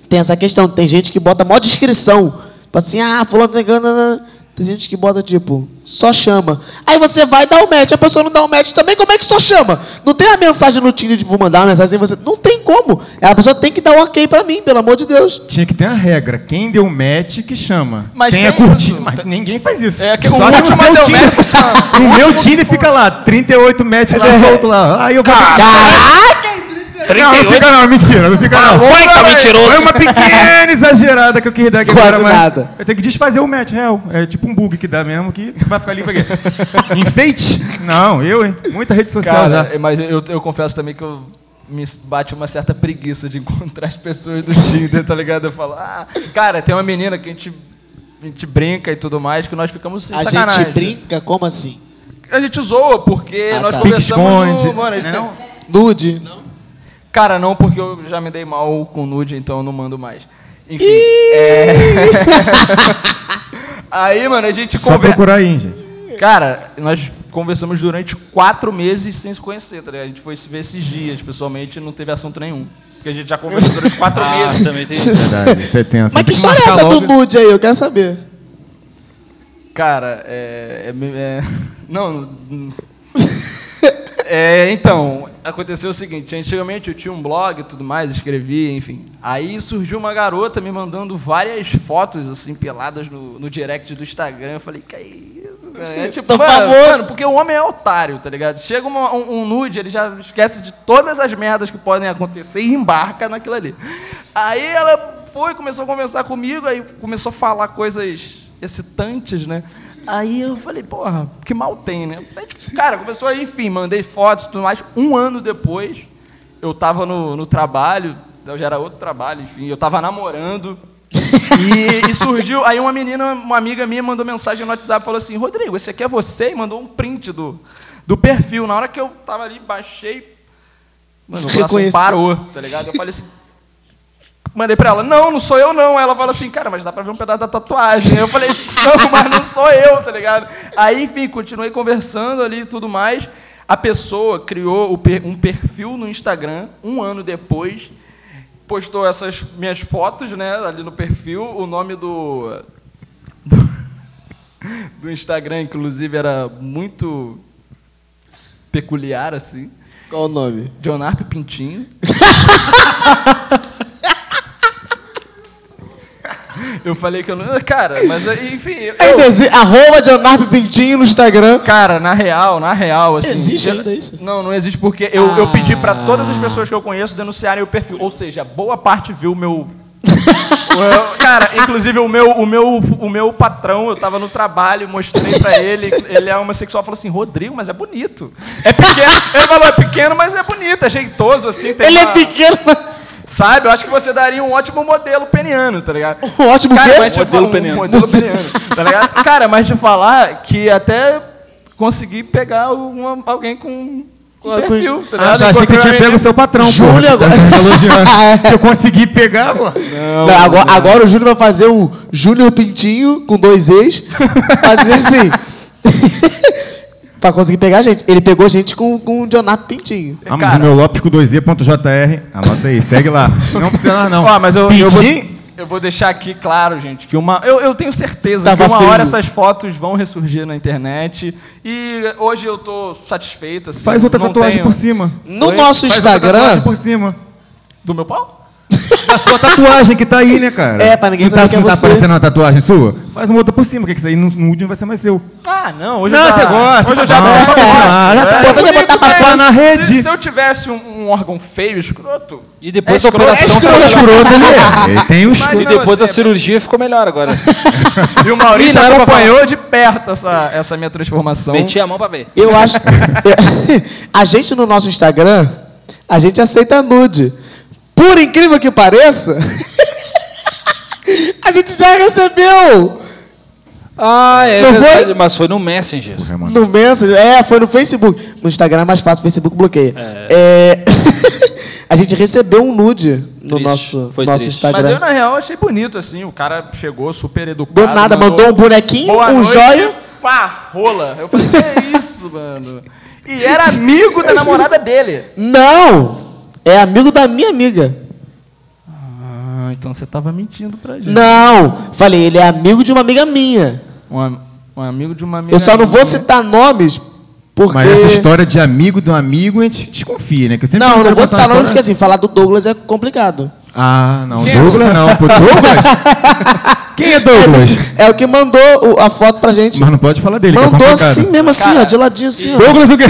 [SPEAKER 3] tem essa questão. Tem gente que bota mó descrição. Tipo assim, ah, fulano tá enganando. Tem gente que bota, tipo, só chama. Aí você vai dar o match, a pessoa não dá o match também, como é que só chama? Não tem a mensagem no Tinder de vou mandar uma mensagem, você. Não tem como. A pessoa tem que dar o ok pra mim, pelo amor de Deus.
[SPEAKER 5] Tinha que ter a regra. Quem deu match que chama.
[SPEAKER 4] Mas
[SPEAKER 5] tem a
[SPEAKER 4] tem
[SPEAKER 5] curtir.
[SPEAKER 4] isso.
[SPEAKER 5] Mas ninguém faz isso.
[SPEAKER 4] É que o último deu
[SPEAKER 5] Tinder-
[SPEAKER 4] match que chama.
[SPEAKER 5] O meu Tinder fica lá, 38 match lá, solto lá. Aí eu vou...
[SPEAKER 3] Caraca!
[SPEAKER 5] Não, não fica não, mentira, não fica não.
[SPEAKER 1] Foi, tá mentiroso.
[SPEAKER 5] Foi uma pequena exagerada que eu quis dar aqui
[SPEAKER 3] Quase
[SPEAKER 5] agora, mas
[SPEAKER 3] nada.
[SPEAKER 5] Eu tenho que desfazer o match, real. É tipo um bug que dá mesmo, que vai ficar ali pra quê? Enfeite? Não, eu, hein? Muita rede social
[SPEAKER 4] Cara,
[SPEAKER 5] já.
[SPEAKER 4] mas eu, eu confesso também que eu me bate uma certa preguiça de encontrar as pessoas do Tinder, tá ligado? Eu falo, ah, cara, tem uma menina que a gente, a gente brinca e tudo mais, que nós ficamos sem
[SPEAKER 3] A
[SPEAKER 4] sacanagem.
[SPEAKER 3] gente brinca? Como assim?
[SPEAKER 4] A gente zoa, porque
[SPEAKER 3] Ah,
[SPEAKER 4] nós
[SPEAKER 3] tá.
[SPEAKER 4] conversamos
[SPEAKER 5] Pique-esconde.
[SPEAKER 4] no... Mano,
[SPEAKER 5] Não.
[SPEAKER 3] Nude?
[SPEAKER 4] Cara, não, porque eu já me dei mal com nude, então eu não mando mais. Enfim, é... Aí, mano, a gente
[SPEAKER 5] Só
[SPEAKER 4] conversa...
[SPEAKER 5] procurar aí, gente.
[SPEAKER 4] Cara, nós conversamos durante quatro meses sem se conhecer, tá ligado? A gente foi se ver esses dias, pessoalmente, e não teve assunto nenhum. Porque a gente já conversou durante quatro
[SPEAKER 1] Ah,
[SPEAKER 4] meses.
[SPEAKER 1] também tem isso.
[SPEAKER 5] Verdade, você tem
[SPEAKER 3] Mas que história é essa do nude aí? Eu quero saber.
[SPEAKER 4] Cara, é. é- é- não. É, então, aconteceu o seguinte: antigamente eu tinha um blog e tudo mais, escrevia, enfim. Aí surgiu uma garota me mandando várias fotos, assim, peladas no, no direct do Instagram. Eu falei, que isso? cara?" É tipo,
[SPEAKER 3] Tô
[SPEAKER 4] mano,
[SPEAKER 3] famoso.
[SPEAKER 4] mano, porque o homem é otário, tá ligado? Chega uma- um, um nude, ele já esquece de todas as merdas que podem acontecer e embarca naquilo ali. Aí ela foi, começou a conversar comigo, aí começou a falar coisas excitantes, né? Aí eu falei, porra, que mal tem, né? Aí, tipo, cara, começou aí, enfim, mandei fotos e tudo mais. Um ano depois, eu tava no, no trabalho, já era outro trabalho, enfim, eu tava namorando. E, e surgiu, aí uma menina, uma amiga minha mandou mensagem no WhatsApp, falou assim, Rodrigo, esse aqui é você? E mandou um print do, do perfil. Na hora que eu tava ali, baixei, mano, o coração parou, tá ligado? Eu falei assim, Mandei pra ela, não, não sou eu não. Ela fala assim, cara, mas dá pra ver um pedaço da tatuagem. Eu falei, não, mas não sou eu, tá ligado? Aí, enfim, continuei conversando ali e tudo mais. A pessoa criou um perfil no Instagram, um ano depois, postou essas minhas fotos, né, ali no perfil. O nome do, do, do Instagram, inclusive, era muito peculiar, assim.
[SPEAKER 3] Qual o nome?
[SPEAKER 4] Leonardo Pintinho. Eu falei que eu não. Cara, mas enfim. Eu,
[SPEAKER 3] Ainda exi- Arroba Leonardo Pintinho no Instagram.
[SPEAKER 4] cara, na real, na real, assim.
[SPEAKER 3] Existe ainda isso?
[SPEAKER 4] Não, não existe porque eu, eu pedi pra
[SPEAKER 3] Ah.
[SPEAKER 4] todas as pessoas que eu conheço denunciarem o perfil. Ou seja, boa parte viu o meu. Cara, inclusive o meu, o, meu, o meu patrão, eu tava no trabalho, mostrei pra ele, ele é homossexual, falou assim, Rodrigo, mas é bonito. É pequeno, ele falou, é pequeno, mas é bonito, é jeitoso, assim. tem
[SPEAKER 3] Ele é
[SPEAKER 4] uma-
[SPEAKER 3] pequeno, mas
[SPEAKER 4] Sabe? Eu acho que você daria um ótimo modelo peniano, tá ligado?
[SPEAKER 3] um ótimo
[SPEAKER 4] Cara,
[SPEAKER 3] quê?
[SPEAKER 4] mas te
[SPEAKER 1] Modelo
[SPEAKER 4] falar- um
[SPEAKER 1] peniano.
[SPEAKER 4] modelo peniano, tá ligado? Cara, mas te falar que até consegui pegar uma- alguém com um perfil, tá
[SPEAKER 5] Ah,
[SPEAKER 4] ligado?
[SPEAKER 5] tá, achei que tinha pego o seu patrão, pô.
[SPEAKER 3] Júlio agora.
[SPEAKER 5] Tá eu consegui pegar, pô.
[SPEAKER 3] Não, agora, agora o Júnior vai fazer o Júnior Pintinho com dois ex. pra dizer assim. Pra conseguir pegar a gente. Ele pegou gente com, com o Leonardo Pintinho.
[SPEAKER 5] Vamos
[SPEAKER 4] Cara.
[SPEAKER 5] no meu Lopes com 2e.jr. Anota aí, segue lá. Não precisa mais, não.
[SPEAKER 4] Ó, mas eu, eu, vou,
[SPEAKER 5] Pintinho?
[SPEAKER 4] eu vou deixar aqui claro, gente, que uma. Eu, eu tenho certeza
[SPEAKER 3] Tava
[SPEAKER 4] que uma
[SPEAKER 3] frio.
[SPEAKER 4] hora essas fotos vão ressurgir na internet. E hoje eu tô satisfeito, assim.
[SPEAKER 5] Faz outra
[SPEAKER 4] não
[SPEAKER 5] tatuagem
[SPEAKER 4] tenho-
[SPEAKER 5] por cima.
[SPEAKER 3] No
[SPEAKER 4] Oi?
[SPEAKER 3] nosso
[SPEAKER 5] Faz outra tatuagem
[SPEAKER 3] Instagram.
[SPEAKER 5] por cima.
[SPEAKER 4] Do meu pau?
[SPEAKER 5] A sua tatuagem que tá aí, né, cara?
[SPEAKER 3] É, pra ninguém
[SPEAKER 5] não
[SPEAKER 3] saber
[SPEAKER 5] tá,
[SPEAKER 3] que é
[SPEAKER 5] não tá
[SPEAKER 3] você.
[SPEAKER 5] aparecendo uma tatuagem sua? Faz uma outra por cima, que isso aí no, no último vai ser mais seu.
[SPEAKER 4] Ah, não. Hoje
[SPEAKER 5] Não,
[SPEAKER 4] eu já,
[SPEAKER 5] você gosta,
[SPEAKER 4] Hoje eu
[SPEAKER 5] tá
[SPEAKER 4] já
[SPEAKER 5] bom.
[SPEAKER 4] gosto.
[SPEAKER 5] Ah, já tá
[SPEAKER 4] É,
[SPEAKER 3] é botar pra fora
[SPEAKER 4] né?
[SPEAKER 5] na rede.
[SPEAKER 4] Se, se eu tivesse um, um um órgão feio, escroto.
[SPEAKER 1] E depois
[SPEAKER 4] É
[SPEAKER 1] da
[SPEAKER 4] escroto,
[SPEAKER 1] operação.
[SPEAKER 4] é escroto.
[SPEAKER 5] Escroto ele é. Ele tem os
[SPEAKER 4] Mas
[SPEAKER 1] E
[SPEAKER 4] não,
[SPEAKER 1] depois da cirurgia ficou melhor agora.
[SPEAKER 4] E o Maurício
[SPEAKER 1] não
[SPEAKER 4] acompanhou de perto essa, essa minha transformação.
[SPEAKER 1] Meti a mão pra ver.
[SPEAKER 3] Eu acho. a gente no nosso Instagram, a gente aceita nude. Por incrível que pareça, a gente já recebeu
[SPEAKER 1] Ah, é
[SPEAKER 3] Não foi?
[SPEAKER 1] verdade, mas foi no Messenger.
[SPEAKER 3] No Messenger. É, foi no Facebook. No Instagram é mais fácil, o Facebook bloqueia. É, a gente recebeu um nude no
[SPEAKER 1] Triste,
[SPEAKER 3] nosso,
[SPEAKER 1] foi
[SPEAKER 3] nosso
[SPEAKER 1] triste.
[SPEAKER 3] Instagram.
[SPEAKER 4] Mas eu, na real, achei bonito, assim. O cara chegou super educado.
[SPEAKER 3] Do nada, mandou um bonequinho,
[SPEAKER 4] Boa
[SPEAKER 3] um
[SPEAKER 4] noite,
[SPEAKER 3] joia.
[SPEAKER 4] Pá, rola. Eu falei, que é isso, mano? E era amigo da namorada dele.
[SPEAKER 3] Não! É amigo da minha amiga.
[SPEAKER 4] Ah, então você tava mentindo pra gente.
[SPEAKER 3] Não! Falei, ele é amigo de uma amiga minha.
[SPEAKER 4] Um, am- um amigo de uma amiga.
[SPEAKER 3] Eu só não vou
[SPEAKER 4] minha.
[SPEAKER 3] citar nomes, porque.
[SPEAKER 5] Mas essa história de amigo do amigo, a gente desconfia, né? Que
[SPEAKER 3] Não, não vou citar nomes, porque assim, falar do Douglas é complicado.
[SPEAKER 5] Ah, não. Douglas não. Pô, Douglas? Quem é Douglas?
[SPEAKER 3] É o que mandou o- a foto pra gente.
[SPEAKER 5] Mas não pode falar dele, que é
[SPEAKER 3] mandou
[SPEAKER 5] complicado.
[SPEAKER 3] assim mesmo, assim, ó, de ladinho assim, ó.
[SPEAKER 5] Douglas o quê?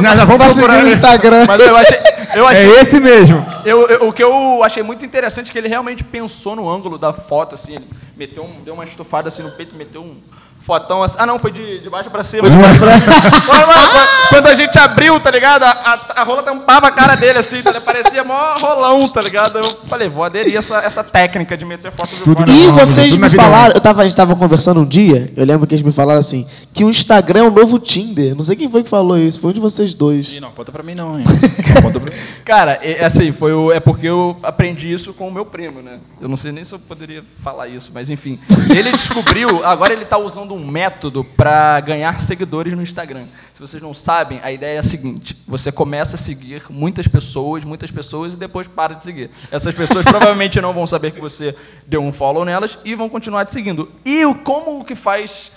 [SPEAKER 5] Nada, vamos procurar.
[SPEAKER 3] no? Instagram.
[SPEAKER 4] Mas eu achei. Eu achei
[SPEAKER 5] É esse mesmo.
[SPEAKER 4] Eu, eu- o que eu achei muito interessante é que ele realmente pensou no ângulo da foto, assim, ele meteu um, deu uma estufada assim no peito, meteu um fotão assim. Ah, não, foi de, de baixo pra cima. Foi de baixo pra Quando a gente abriu, tá ligado? A, a, a rola tampava a cara dele, assim, tá ligado? parecia mó rolão, tá ligado? Eu falei, vou aderir essa, essa técnica de meter foto de
[SPEAKER 5] Tudo
[SPEAKER 4] fora.
[SPEAKER 3] E vocês me falaram, eu tava, a gente tava conversando um dia, eu lembro que eles me falaram assim, que o Instagram é o novo Tinder. Não sei quem foi que falou isso, foi um de vocês dois.
[SPEAKER 1] Ih, não aponta pra mim não, hein? Não pra.
[SPEAKER 4] Cara, é, assim, foi o, é porque eu aprendi isso com o meu primo, né? Eu não sei nem se eu poderia falar isso, mas enfim. Ele descobriu, agora ele está usando um método para ganhar seguidores no Instagram. Se vocês não sabem, a ideia é a seguinte: você começa a seguir muitas pessoas, muitas pessoas e depois para de seguir. Essas pessoas provavelmente não vão saber que você deu um follow nelas e vão continuar te seguindo. E o como que faz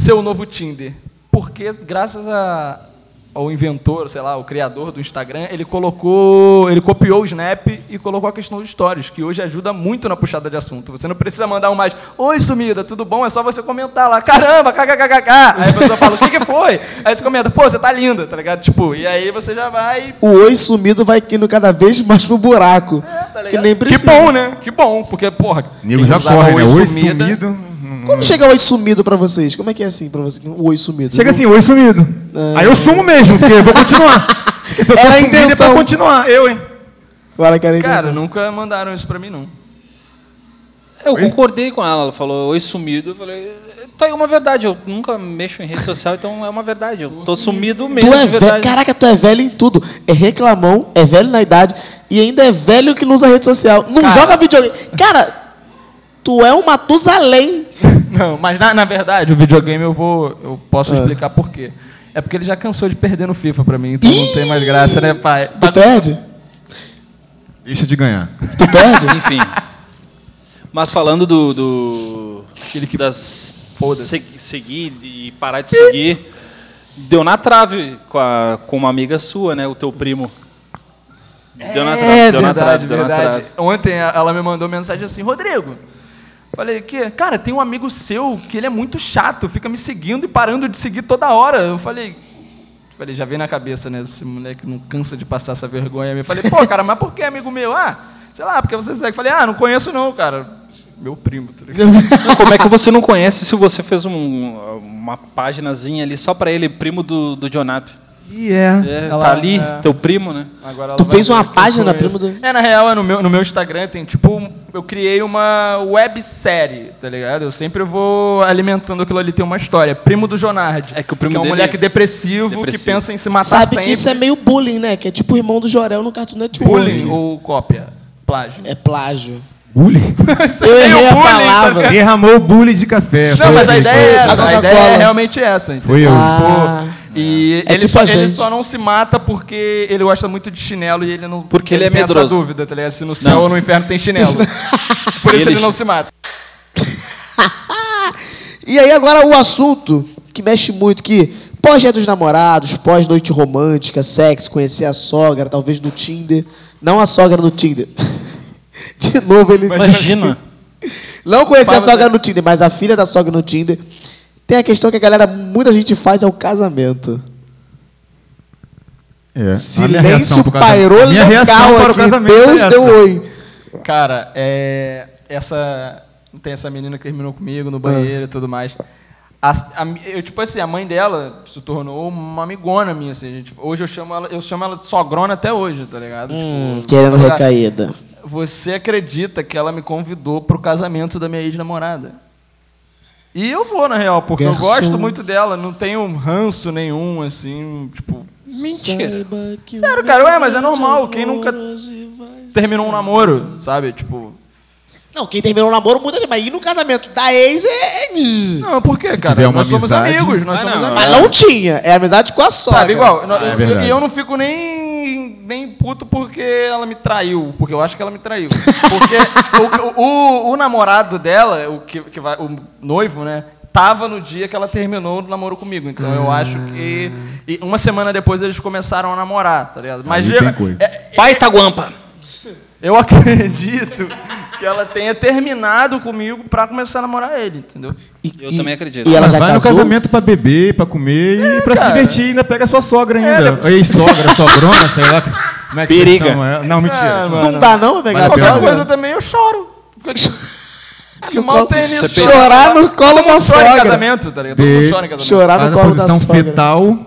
[SPEAKER 4] ser o novo Tinder? Porque graças a ao inventor, sei lá, o criador do Instagram, ele colocou, ele copiou o Snap e colocou a questão de stories, que hoje ajuda muito na puxada de assunto. Você não precisa mandar um mais, oi sumida, tudo bom? É só você comentar lá, caramba, kkkk. Aí a pessoa fala, o que que foi? Aí tu comenta, pô, você tá linda, tá ligado? Tipo, e aí você já vai
[SPEAKER 3] O oi sumido vai indo cada vez mais pro buraco.
[SPEAKER 4] tá
[SPEAKER 3] que nem
[SPEAKER 4] Que
[SPEAKER 3] precisa.
[SPEAKER 4] bom, né? Que bom, porque, porra, quem
[SPEAKER 5] já corre, né? Oi
[SPEAKER 4] sumida-
[SPEAKER 5] sumido.
[SPEAKER 3] Como chega o oi sumido pra vocês? Como é que é assim pra vocês? O oi sumido.
[SPEAKER 5] Chega assim, oi sumido. Aí eu sumo mesmo, porque eu vou continuar. Porque se eu tô
[SPEAKER 3] Era a
[SPEAKER 5] sumido é pra
[SPEAKER 3] intenção.
[SPEAKER 5] continuar. Eu, hein?
[SPEAKER 3] Agora querem
[SPEAKER 4] Cara, nunca mandaram isso pra mim, não.
[SPEAKER 1] Eu concordei com ela, ela falou, oi sumido. Eu falei, tá aí uma verdade, eu nunca mexo em rede social, então é uma verdade. Eu tô sumido mesmo,
[SPEAKER 3] Tu é
[SPEAKER 1] de
[SPEAKER 3] velho.
[SPEAKER 1] verdade.
[SPEAKER 3] Caraca, tu é velho em tudo. É reclamão, é velho na idade e ainda é velho que não usa rede social. Não
[SPEAKER 4] Cara.
[SPEAKER 3] joga videogame. Cara, tu é um Matusalém.
[SPEAKER 4] Não, mas na, na verdade, o videogame eu vou. Eu posso
[SPEAKER 3] Ah.
[SPEAKER 4] explicar por quê. É porque ele já cansou de perder no FIFA pra mim, então não tem mais graça, né, pai?
[SPEAKER 3] Tu perde?
[SPEAKER 5] Deixa de ganhar.
[SPEAKER 3] Tu perde?
[SPEAKER 1] Enfim. Mas falando do. do das. se- seguir e parar de seguir. Deu na trave com, a, com uma amiga sua, né? O teu primo. Deu na trave,
[SPEAKER 4] É
[SPEAKER 1] deu na
[SPEAKER 4] verdade,
[SPEAKER 1] trave, deu na
[SPEAKER 4] verdade.
[SPEAKER 1] trave.
[SPEAKER 4] Ontem ela me mandou mensagem assim, Rodrigo. Falei, que, cara, tem um amigo seu que ele é muito chato, fica me seguindo e parando de seguir toda hora. Eu falei, falei, já veio na cabeça, né? Esse moleque não cansa de passar essa vergonha. Eu falei, pô, cara, mas por que amigo meu? Ah, sei lá, porque você segue. Falei, ah, não conheço não, cara. Meu primo, tá
[SPEAKER 1] como é que você não conhece se você fez um, uma páginazinha ali só pra ele, primo do, do Jonap?
[SPEAKER 5] E é.
[SPEAKER 1] É,
[SPEAKER 4] Ela-
[SPEAKER 1] tá ali,
[SPEAKER 4] é.
[SPEAKER 1] teu primo, né?
[SPEAKER 3] Tu fez uma
[SPEAKER 4] que
[SPEAKER 3] página,
[SPEAKER 4] conheço.
[SPEAKER 3] primo do-
[SPEAKER 4] É, na real, é no meu, no meu Instagram tem, tipo, eu criei uma websérie, tá ligado? Eu sempre vou alimentando aquilo ali, tem uma história. Primo do Jonard.
[SPEAKER 1] É que o primo
[SPEAKER 4] é um
[SPEAKER 1] dele
[SPEAKER 4] moleque depressivo,
[SPEAKER 1] depressivo.
[SPEAKER 4] que pensa em se matar
[SPEAKER 3] Sabe
[SPEAKER 4] sempre.
[SPEAKER 3] que isso é meio bullying, né? Que é tipo o irmão do Jorel no Cartoon Network.
[SPEAKER 4] bullying ou cópia? Plágio.
[SPEAKER 3] É plágio.
[SPEAKER 5] Bullying?
[SPEAKER 3] Eu
[SPEAKER 4] é
[SPEAKER 3] errei a
[SPEAKER 4] bullying,
[SPEAKER 3] palavra.
[SPEAKER 5] Derramou o bullying de café.
[SPEAKER 4] Não, mas a
[SPEAKER 5] isso,
[SPEAKER 4] ideia é
[SPEAKER 5] isso.
[SPEAKER 4] essa. A
[SPEAKER 3] Coca-Cola.
[SPEAKER 4] ideia é realmente essa. entendeu?
[SPEAKER 5] Foi eu.
[SPEAKER 3] Ah.
[SPEAKER 4] E
[SPEAKER 3] É
[SPEAKER 4] ele,
[SPEAKER 3] tipo
[SPEAKER 4] só,
[SPEAKER 3] a
[SPEAKER 4] ele só não se mata porque ele gosta muito de chinelo e ele não.
[SPEAKER 1] Porque ele é
[SPEAKER 4] tem
[SPEAKER 1] medroso.
[SPEAKER 4] essa dúvida, tá ligado? Se no céu ou no inferno tem chinelo. Por isso
[SPEAKER 1] Ele-
[SPEAKER 4] ele não se mata.
[SPEAKER 3] E aí agora o assunto que mexe muito, que pós-dia dos namorados, pós-noite romântica, sexo, conhecer a sogra, talvez no Tinder. Não a sogra no Tinder. De novo ele...
[SPEAKER 1] Imagina.
[SPEAKER 3] Não conhecer a sogra no Tinder, mas a filha da sogra no Tinder. Tem a questão que a galera, muita gente faz é o casamento.
[SPEAKER 5] É.
[SPEAKER 3] Silêncio pairou
[SPEAKER 5] minha reação
[SPEAKER 3] legal
[SPEAKER 5] para o
[SPEAKER 3] aqui.
[SPEAKER 5] casamento
[SPEAKER 3] Deus
[SPEAKER 5] é
[SPEAKER 3] deu
[SPEAKER 5] essa.
[SPEAKER 3] oi.
[SPEAKER 4] Cara, é. Essa. Tem essa menina que terminou comigo no banheiro e tudo mais. A, a- eu, tipo assim, a mãe dela se tornou uma amigona minha, assim. gente- hoje eu chamo ela, eu chamo ela de sogrona até hoje, tá ligado?
[SPEAKER 3] Hum,
[SPEAKER 4] Tipo,
[SPEAKER 3] querendo
[SPEAKER 4] ela-
[SPEAKER 3] recaída.
[SPEAKER 4] Você acredita que ela me convidou pro casamento da minha ex-namorada? E eu vou, na real, porque
[SPEAKER 3] Garçom.
[SPEAKER 4] eu gosto muito dela, não tenho ranço nenhum, assim, tipo.
[SPEAKER 1] Mentira.
[SPEAKER 4] Sério, cara, ué, mas é normal, quem nunca terminou um namoro, sabe? Tipo.
[SPEAKER 3] Não, quem terminou o namoro muda mas ir no casamento da ex é.
[SPEAKER 4] Não, por quê, cara? nós somos
[SPEAKER 5] amizade-
[SPEAKER 4] amigos, nós
[SPEAKER 1] Ah,
[SPEAKER 4] somos
[SPEAKER 1] não,
[SPEAKER 4] amigos.
[SPEAKER 3] Mas não tinha, é amizade com a sogra.
[SPEAKER 4] Sabe, igual,
[SPEAKER 5] Ah, é
[SPEAKER 4] e eu, não fico nem, nem puto porque ela me traiu, porque eu acho que ela me traiu. Porque o, o, o namorado dela, o, que, que vai, o noivo, né, tava no dia que ela terminou o namoro comigo. Então eu acho que. E uma semana depois eles começaram a namorar, tá ligado? Mas
[SPEAKER 5] Aí tem coisa.
[SPEAKER 4] é-
[SPEAKER 1] Pai Taguampa.
[SPEAKER 4] Eu acredito que ela tenha terminado comigo pra começar a namorar ele, entendeu?
[SPEAKER 3] E-
[SPEAKER 1] Eu
[SPEAKER 3] e-
[SPEAKER 1] também acredito.
[SPEAKER 3] E ela já
[SPEAKER 5] vai
[SPEAKER 3] casou?
[SPEAKER 5] no casamento pra beber, pra comer e pra se divertir. Ainda pega a sua sogra
[SPEAKER 4] É,
[SPEAKER 5] ainda.
[SPEAKER 4] depois-
[SPEAKER 5] Ex-sogra, sogrona, sei lá. Como é que
[SPEAKER 1] Periga.
[SPEAKER 5] Não, mentira.
[SPEAKER 4] Mano.
[SPEAKER 3] Não dá não pra pegar
[SPEAKER 5] Mas
[SPEAKER 3] a
[SPEAKER 5] é
[SPEAKER 4] Qualquer
[SPEAKER 3] sogra?
[SPEAKER 4] coisa também eu choro. Que mal tem nisso.
[SPEAKER 3] Chorar no colo da
[SPEAKER 4] mundo chora em
[SPEAKER 3] sogra.
[SPEAKER 4] casamento, tá ligado? Todo mundo
[SPEAKER 5] De-
[SPEAKER 4] chora em casamento.
[SPEAKER 3] Chorar no colo da sogra.
[SPEAKER 5] fetal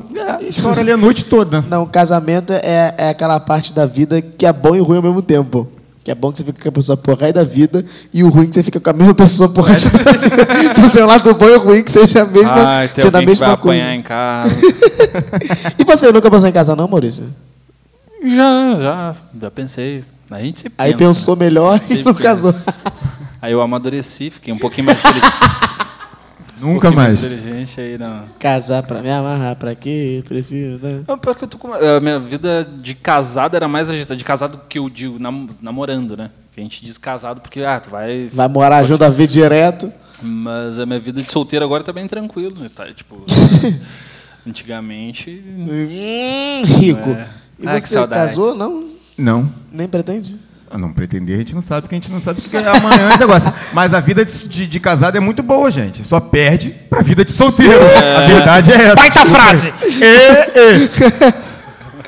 [SPEAKER 5] e chora ali a noite toda.
[SPEAKER 3] Não, casamento é, é aquela parte da vida que é bom e ruim ao mesmo tempo. Que é bom que você fica com a pessoa por resto da vida e o ruim que você fica com a mesma pessoa por resto da vida. Tem um lado bom e ruim que seja a mesma,
[SPEAKER 1] Ai, tem
[SPEAKER 3] sendo a
[SPEAKER 1] alguém que vai
[SPEAKER 3] mesma coisa.
[SPEAKER 1] apanhar em casa.
[SPEAKER 3] E você nunca pensou em casar não, Maurício?
[SPEAKER 1] já, já, já pensei. A gente se pensa.
[SPEAKER 3] Aí pensou
[SPEAKER 1] né?
[SPEAKER 3] melhor e não
[SPEAKER 1] pensa.
[SPEAKER 3] casou.
[SPEAKER 1] Aí eu amadureci, fiquei um pouquinho mais inteligente.
[SPEAKER 5] Nunca
[SPEAKER 1] um pouquinho
[SPEAKER 5] mais.
[SPEAKER 1] inteligente aí, não.
[SPEAKER 3] Casar pra me amarrar, pra quê? Prefiro, né?
[SPEAKER 1] Não, pior que eu tô com... A minha vida de casado era mais agitada. De casado que eu digo, nam- namorando, né? Que a gente diz casado porque, ah, tu vai...
[SPEAKER 3] Vai morar junto a ver direto.
[SPEAKER 1] Mas a minha vida de solteiro agora tá bem tranquilo, né? Tá, tipo... antigamente...
[SPEAKER 3] Hum, rico.
[SPEAKER 1] É.
[SPEAKER 3] E
[SPEAKER 1] que
[SPEAKER 3] você casou? Não?
[SPEAKER 5] Não.
[SPEAKER 3] Nem pretende?
[SPEAKER 5] Ah, Não pretender, a gente não sabe, porque a gente não sabe o que é amanhã é negócio. Mas a vida de, de- de casado é muito boa, gente. Só perde pra vida de solteiro. A verdade é essa.
[SPEAKER 1] Baita frase!
[SPEAKER 5] É, é.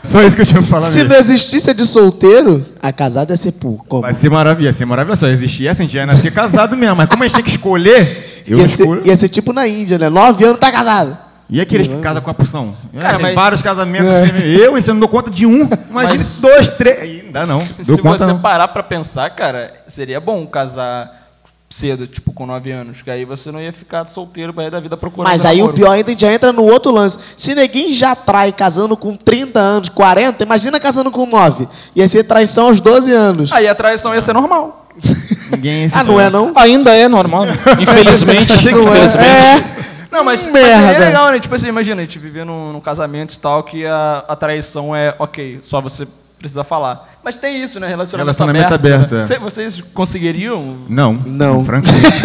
[SPEAKER 5] Só isso que eu tinha pra falar
[SPEAKER 3] Se
[SPEAKER 5] mesmo.
[SPEAKER 3] não existisse a de solteiro, a casada ia ser por como?
[SPEAKER 5] Vai ser maravilhoso. Ia ser maravilhoso. Só existir essa, a gente ia nascer casado mesmo. Mas como a gente tem que escolher, eu
[SPEAKER 3] ia,
[SPEAKER 5] escolho.
[SPEAKER 3] ser, ia ser tipo na Índia, né? Nove anos tá casado.
[SPEAKER 5] E aqueles que casam com a porção? É,
[SPEAKER 4] Cara,
[SPEAKER 5] tem
[SPEAKER 4] mas-
[SPEAKER 5] vários casamentos. Eu, isso eu não dou conta de um. Imagine
[SPEAKER 4] Mas-
[SPEAKER 5] dois, três. Aí não dá não. Dou
[SPEAKER 4] Se
[SPEAKER 5] conta
[SPEAKER 4] você
[SPEAKER 5] não.
[SPEAKER 4] parar pra pensar, cara, seria bom casar cedo, tipo com 9 anos, que aí você não ia ficar solteiro resto da vida procurando
[SPEAKER 3] Mas aí o
[SPEAKER 4] namoro.
[SPEAKER 3] pior ainda a gente já entra no outro lance. Se ninguém já trai casando com 30 anos, 40, imagina casando com 9. Ia ser traição aos 12 anos.
[SPEAKER 4] Aí a traição ia ser normal.
[SPEAKER 5] Ninguém
[SPEAKER 3] Ah, não é não?
[SPEAKER 1] Ainda é normal, né? Infelizmente,
[SPEAKER 3] Não é.
[SPEAKER 1] infelizmente.
[SPEAKER 3] É.
[SPEAKER 4] Não, mas, mas
[SPEAKER 3] Merda.
[SPEAKER 4] seria legal, né? Tipo assim, imagina, a gente viver num, num casamento e tal, que a, a traição é ok, só você precisa falar. Mas tem isso, né? Relacionamento,
[SPEAKER 5] Relacionamento aberto,
[SPEAKER 4] né?
[SPEAKER 5] é.
[SPEAKER 4] Cê- Vocês conseguiriam?
[SPEAKER 5] Não.
[SPEAKER 3] Não.
[SPEAKER 5] Francamente.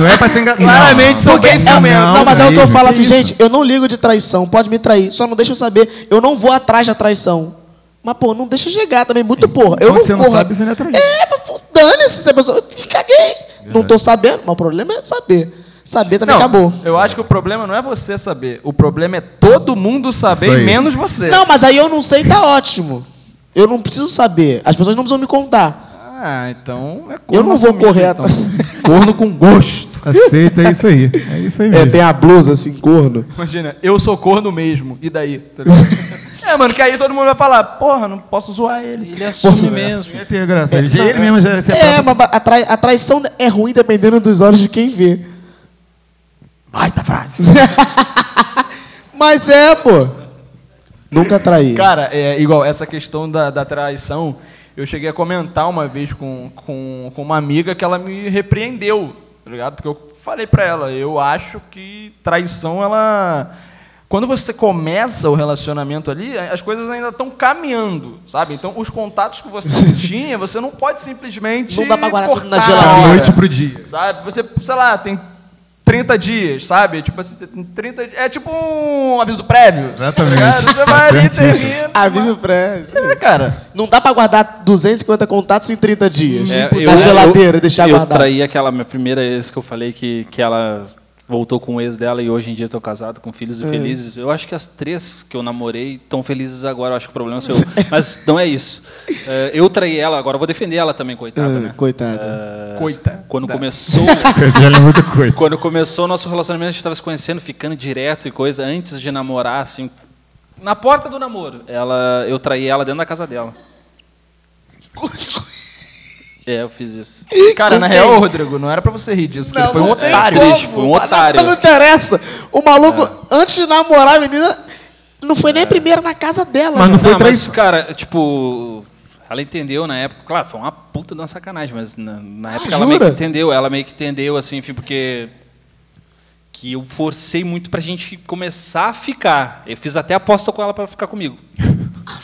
[SPEAKER 5] não é pra ser enganado.
[SPEAKER 4] Claramente são
[SPEAKER 3] Porque,
[SPEAKER 4] bem
[SPEAKER 3] é,
[SPEAKER 4] ciumentos.
[SPEAKER 3] não, mas é o que eu
[SPEAKER 5] aí,
[SPEAKER 3] falo
[SPEAKER 5] que
[SPEAKER 3] assim,
[SPEAKER 5] isso?
[SPEAKER 3] gente, eu não ligo de traição, pode me trair, só não deixa eu saber, eu não vou atrás da traição. Mas, pô, não deixa chegar também, muito porra. Eu
[SPEAKER 5] Quando
[SPEAKER 3] não
[SPEAKER 5] você não
[SPEAKER 3] corro.
[SPEAKER 5] sabe, você não é traído.
[SPEAKER 3] É, mas dane-se se a pessoa. Caguei. Não tô sabendo, mas o problema é saber. Saber também
[SPEAKER 4] Não,
[SPEAKER 3] acabou.
[SPEAKER 4] eu acho que o problema não é você saber. O problema é todo mundo saber, menos você.
[SPEAKER 3] Não, mas aí eu não sei, tá ótimo. Eu não preciso saber. As pessoas não precisam me contar.
[SPEAKER 4] Ah, então é corno
[SPEAKER 3] Eu não vou correr
[SPEAKER 4] então. Corno com gosto.
[SPEAKER 5] Aceita, é isso aí. É isso aí
[SPEAKER 3] É,
[SPEAKER 5] mesmo.
[SPEAKER 3] tem a blusa assim, corno.
[SPEAKER 4] Imagina, eu sou corno mesmo. E daí? Tá é, mano, que aí todo mundo vai falar, porra, não posso zoar ele.
[SPEAKER 1] Ele assume mesmo.
[SPEAKER 5] Ia ter graça. Ele, ele mesmo já se
[SPEAKER 3] É, mas a, trai- a traição é ruim dependendo dos olhos de quem vê.
[SPEAKER 4] Baita frase.
[SPEAKER 3] Mas é, pô. Nunca traí.
[SPEAKER 4] Cara, é igual essa questão da, da traição. Eu cheguei a comentar uma vez com, com, com uma amiga que ela me repreendeu, tá ligado? Porque eu falei pra ela, eu acho que traição, ela. Quando você começa o relacionamento ali, as coisas ainda estão caminhando, sabe? Então, os contatos que você tinha, você não pode simplesmente.
[SPEAKER 3] Não dá pra guardar tudo na
[SPEAKER 4] cortar,
[SPEAKER 3] geladeira.
[SPEAKER 5] Da noite pro dia.
[SPEAKER 4] Sabe? Você, sei lá, tem 30 dias, sabe? Tipo assim, você tem 30 di- É tipo um aviso prévio.
[SPEAKER 5] Exatamente.
[SPEAKER 4] tá ligado? Você vai ali, termina.
[SPEAKER 3] A Vivi Press.
[SPEAKER 4] É, cara.
[SPEAKER 3] Não dá pra guardar 250 contatos em 30 dias.
[SPEAKER 1] É,
[SPEAKER 3] na geladeira, deixar
[SPEAKER 1] eu
[SPEAKER 3] guardado.
[SPEAKER 1] traí aquela minha primeira ex que eu falei que, que ela voltou com o ex dela e hoje em dia estou casado com filhos e
[SPEAKER 3] É.
[SPEAKER 1] felizes. Eu acho que as três que eu namorei estão felizes agora. Eu acho que o problema sou eu. Mas não é isso. É, eu traí ela, agora eu vou defender ela também, coitada,
[SPEAKER 3] Ah,
[SPEAKER 1] né?
[SPEAKER 3] coitada.
[SPEAKER 1] É,
[SPEAKER 4] Coita.
[SPEAKER 1] Quando começou,
[SPEAKER 5] é
[SPEAKER 1] quando começou o nosso relacionamento, a gente estava se conhecendo, ficando direto e coisa, antes de namorar, assim, na porta do namoro. Ela, eu traí ela dentro da casa dela. É, eu fiz isso.
[SPEAKER 4] Cara, na
[SPEAKER 3] Com quem?
[SPEAKER 4] real, Rodrigo, não era pra você rir disso, porque ele foi um otário.
[SPEAKER 1] triste, foi um otário.
[SPEAKER 3] Não, não interessa. O maluco, antes de namorar a menina, não foi nem primeiro na casa dela.
[SPEAKER 5] Mas não
[SPEAKER 3] né?
[SPEAKER 5] foi
[SPEAKER 1] Não, mas,
[SPEAKER 5] traição.
[SPEAKER 1] cara, tipo, ela entendeu na época. Claro, foi uma puta de uma sacanagem, mas na, na época ela meio
[SPEAKER 3] Ah, jura?
[SPEAKER 1] que entendeu. Ela meio que entendeu, assim, enfim, porque. Que eu forcei muito pra gente começar a ficar. Eu fiz até aposta com ela pra ficar comigo.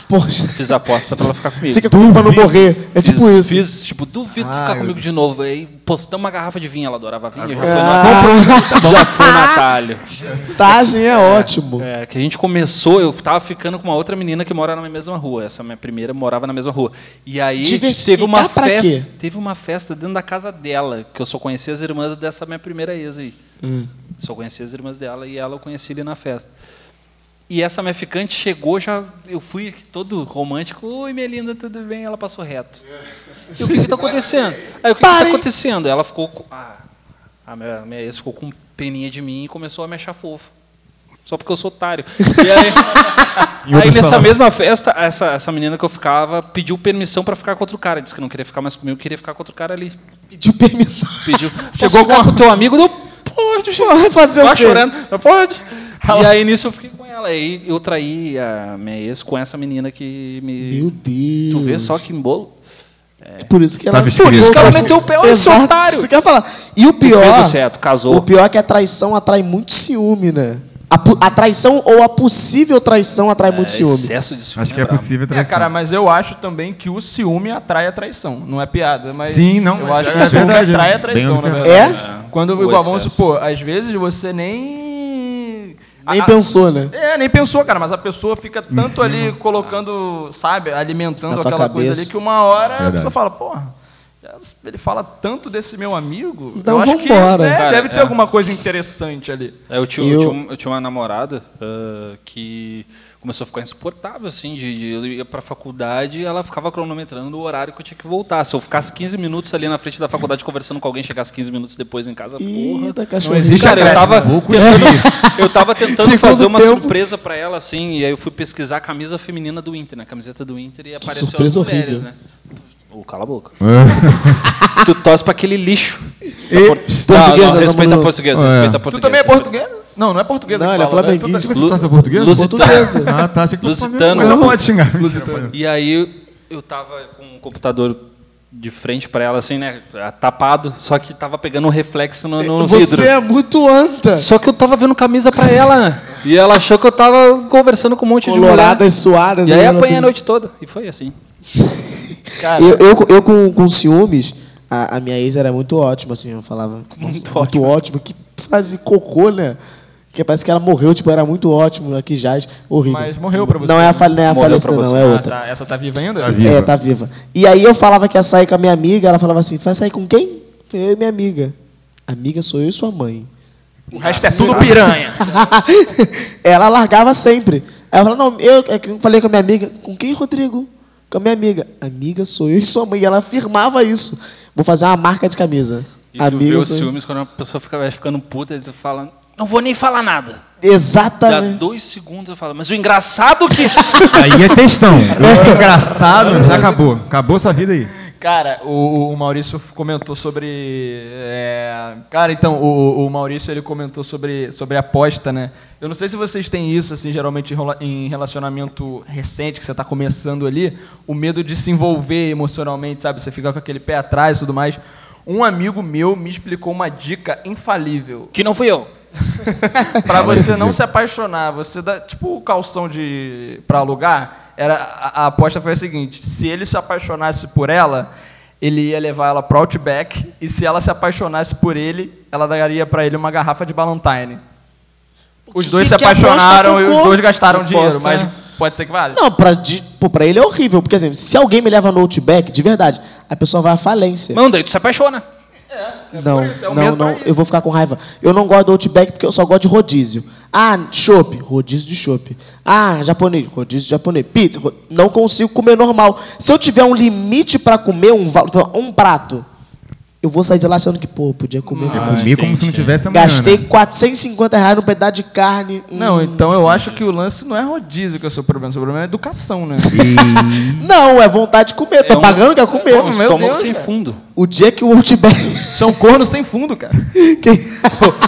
[SPEAKER 3] Poxa,
[SPEAKER 1] Fiz a aposta pra ela ficar comigo.
[SPEAKER 3] fica comigo pra não morrer. É tipo
[SPEAKER 1] fiz,
[SPEAKER 3] isso.
[SPEAKER 1] Fiz, tipo, duvido tu ficar comigo de novo. Aí postamos uma garrafa de vinho, ela adorava vinho. Já foi,
[SPEAKER 3] Ah.
[SPEAKER 1] no, já foi no atalho.
[SPEAKER 3] Tagem é ótimo.
[SPEAKER 1] É, que a gente começou, eu tava ficando com uma outra menina que mora na mesma rua. Essa minha primeira morava na mesma rua. E aí teve uma
[SPEAKER 3] pra
[SPEAKER 1] festa,
[SPEAKER 3] quê?
[SPEAKER 1] teve uma festa dentro da casa dela, que eu só conhecia as irmãs dessa minha primeira ex aí.
[SPEAKER 3] Hum.
[SPEAKER 1] Só conhecia as irmãs dela e ela eu conheci ali na festa. E essa minha ficante chegou, já eu fui aqui todo romântico. Oi, minha linda, tudo bem? Ela passou reto. E o que está acontecendo? Aí o que está acontecendo? Ela ficou com. Ah, a minha, minha ex ficou com peninha de mim e começou a me achar fofo. Só porque eu sou otário. E aí, aí nessa mesma festa, essa, essa menina que eu ficava pediu permissão para ficar com outro cara. Disse que não queria ficar mais comigo, queria ficar com outro cara ali.
[SPEAKER 3] Pediu permissão.
[SPEAKER 1] Pediu.
[SPEAKER 4] Chegou com-
[SPEAKER 1] com o teu amigo, deu. Pode,
[SPEAKER 3] Vai fazer o
[SPEAKER 1] Vai
[SPEAKER 3] quê?
[SPEAKER 1] chorando. "Mas Pode. E aí nisso eu fiquei com ela. Aí eu traí a minha ex com essa menina que me.
[SPEAKER 3] Meu Deus.
[SPEAKER 1] Tu vê só que embolo.
[SPEAKER 3] Por isso que ela...
[SPEAKER 5] Escrito.
[SPEAKER 1] Por isso que ela meteu o pé, olha esse otário.
[SPEAKER 3] Isso que eu ia falar. E o pior...
[SPEAKER 1] fez o certo, casou.
[SPEAKER 3] O pior é que a traição atrai muito ciúme, né? A, a traição ou a possível traição atrai muito ciúme.
[SPEAKER 1] É, Excesso de ciúme
[SPEAKER 5] Acho que é
[SPEAKER 1] brabo.
[SPEAKER 5] possível
[SPEAKER 4] É,
[SPEAKER 5] traição.
[SPEAKER 4] cara, mas eu acho também que o ciúme atrai a traição. Não é piada, mas.
[SPEAKER 5] Sim, não,
[SPEAKER 4] Eu acho
[SPEAKER 5] é
[SPEAKER 4] que o ciúme atrai a traição, na verdade. Quando,
[SPEAKER 1] O
[SPEAKER 4] igual, vamos supor, às vezes você nem.
[SPEAKER 3] Nem
[SPEAKER 4] a-
[SPEAKER 3] pensou, né?
[SPEAKER 4] É, nem pensou, cara, mas a pessoa fica tanto
[SPEAKER 5] cima.
[SPEAKER 4] ali colocando, sabe, alimentando aquela coisa
[SPEAKER 3] cabeça.
[SPEAKER 4] ali que uma hora a
[SPEAKER 5] Verdade.
[SPEAKER 4] pessoa fala, porra, ele fala tanto desse meu amigo.
[SPEAKER 3] Então
[SPEAKER 4] eu acho que né,
[SPEAKER 1] Cara,
[SPEAKER 4] deve ter
[SPEAKER 1] é.
[SPEAKER 4] alguma coisa interessante ali.
[SPEAKER 1] É, eu, tinha,
[SPEAKER 3] Eu-
[SPEAKER 1] eu... tinha, um- eu tinha uma namorada ah, que começou a ficar insuportável, assim, de, de- eu ia pra faculdade e ela ficava cronometrando o horário que eu tinha que voltar. Se eu ficasse 15 minutos ali na frente da faculdade conversando com alguém, chegasse 15 minutos depois em casa, porra.
[SPEAKER 3] Eita, cachorro.
[SPEAKER 4] existe
[SPEAKER 1] Cara, eu tava, tentando, eu tava tentando
[SPEAKER 3] Segundo
[SPEAKER 1] fazer uma
[SPEAKER 3] tempo.
[SPEAKER 1] surpresa pra ela, assim, e aí eu fui pesquisar a camisa feminina do Inter, né? A camiseta do Inter e apareceu
[SPEAKER 3] surpresa
[SPEAKER 1] as mulheres,
[SPEAKER 3] horrível.
[SPEAKER 1] né? Ô, cala a boca.
[SPEAKER 5] É.
[SPEAKER 1] tu torce pra aquele lixo.
[SPEAKER 5] E-
[SPEAKER 1] Não,
[SPEAKER 3] Portuguesa,
[SPEAKER 1] não, respeita
[SPEAKER 3] não-
[SPEAKER 1] a portuguesa,
[SPEAKER 5] É.
[SPEAKER 1] respeita a
[SPEAKER 4] Tu
[SPEAKER 1] portuguesa.
[SPEAKER 4] também é português? Não, não é português.
[SPEAKER 3] Não,
[SPEAKER 4] que
[SPEAKER 3] ele é
[SPEAKER 4] fala, né?
[SPEAKER 3] flamenguista.
[SPEAKER 5] Você torce português?
[SPEAKER 3] Portuguesa.
[SPEAKER 5] Ah, tá. Achei que
[SPEAKER 1] Lusitano.
[SPEAKER 5] Não pode xingar.
[SPEAKER 1] E aí eu tava com o computador de frente pra ela, assim, né? Tapado, só que tava pegando um reflexo no, no
[SPEAKER 3] Você
[SPEAKER 1] vidro.
[SPEAKER 3] é muito anta.
[SPEAKER 1] Só que eu tava vendo camisa pra ela, né? E ela achou que eu tava conversando com um monte de mulher.
[SPEAKER 3] Coloradas, suadas.
[SPEAKER 1] E aí
[SPEAKER 3] né?
[SPEAKER 1] apanhei a noite toda. E foi assim.
[SPEAKER 4] Cara,
[SPEAKER 3] Eu, eu, eu com, com ciúmes, a, a minha ex era muito ótima, assim, eu falava.
[SPEAKER 1] Muito
[SPEAKER 3] "Nossa, muito ótimo. Que frase cocô, né? Que parece que ela morreu, tipo, era muito ótimo, aqui jaz, horrível.
[SPEAKER 4] Mas morreu pra você,
[SPEAKER 3] Não é a,
[SPEAKER 4] né?
[SPEAKER 3] fal- não é a falecida, não, é
[SPEAKER 4] ah,
[SPEAKER 3] outra.
[SPEAKER 4] tá, essa tá viva ainda?
[SPEAKER 5] Tá viva.
[SPEAKER 3] É, tá viva. E aí eu falava que ia sair com a minha amiga, ela falava assim, vai sair com quem? Eu e minha amiga. Amiga sou eu e sua mãe.
[SPEAKER 4] O resto é tudo piranha.
[SPEAKER 3] ela largava sempre. Aí eu falava, não, eu, é eu falei com a minha amiga, com quem, Rodrigo? Com a minha amiga. Amiga sou eu e sua mãe. E ela afirmava isso. Vou fazer uma marca de camisa.
[SPEAKER 1] E tu vê
[SPEAKER 3] amiga
[SPEAKER 1] os ciúmes quando uma pessoa fica, vai ficando puta e tu fala, não vou nem falar nada. Dá
[SPEAKER 3] Exatamente.
[SPEAKER 1] dois segundos eu falo, mas o engraçado que.
[SPEAKER 5] Aí é textão. Esse engraçado já acabou. Acabou sua vida aí.
[SPEAKER 4] Cara, o, o Maurício comentou sobre. é, Cara, então, o, o Maurício ele comentou sobre, sobre aposta, né? Eu não sei se vocês têm isso, assim, geralmente em relacionamento recente, que você está começando ali, o medo de se envolver emocionalmente, sabe? Você fica com aquele pé atrás e tudo mais. Um amigo meu me explicou uma dica infalível.
[SPEAKER 1] que não fui eu.
[SPEAKER 4] Pra você não se apaixonar, você dá tipo o calção de para alugar. Era a, a aposta foi a seguinte: se ele se apaixonasse por ela, ele ia levar ela pro Outback e se ela se apaixonasse por ele, ela daria pra ele uma garrafa de Ballantine. Os
[SPEAKER 3] Que-
[SPEAKER 4] dois se
[SPEAKER 3] que aposta
[SPEAKER 4] apaixonaram e os dois gastaram
[SPEAKER 1] Aposta,
[SPEAKER 4] dinheiro, mas
[SPEAKER 1] né?
[SPEAKER 4] pode ser que vale.
[SPEAKER 3] Não, pô, pra ele é horrível. Porque, exemplo, se alguém me leva no Outback, de verdade, a pessoa vai à falência.
[SPEAKER 1] Manda aí, tu se apaixona.
[SPEAKER 3] Não,
[SPEAKER 4] por isso, é
[SPEAKER 3] não, não. Eu vou ficar com raiva. Eu não gosto do Outback porque eu só gosto de rodízio. Ah, chopp, rodízio de chopp. Ah, japonês, rodízio de japonês. Pizza, não consigo comer normal. Se eu tiver um limite para comer um, um prato, eu vou sair de lá achando que, pô, podia comer mais.
[SPEAKER 5] comi como se não tivesse amanhã.
[SPEAKER 3] Gastei
[SPEAKER 5] né?
[SPEAKER 3] 450 reais num pedaço de carne. hum.
[SPEAKER 4] Não, então eu acho que o lance não é rodízio que é o seu problema, o seu problema é educação, né?
[SPEAKER 3] Não, é vontade de comer. Tô
[SPEAKER 1] um-
[SPEAKER 3] pagando, quer comer.
[SPEAKER 1] É um
[SPEAKER 4] meu
[SPEAKER 1] estômago
[SPEAKER 4] Deus,
[SPEAKER 1] sem
[SPEAKER 4] cara.
[SPEAKER 1] fundo.
[SPEAKER 3] O dia que o Outback.
[SPEAKER 4] Você é um corno sem fundo, cara.
[SPEAKER 3] Quem-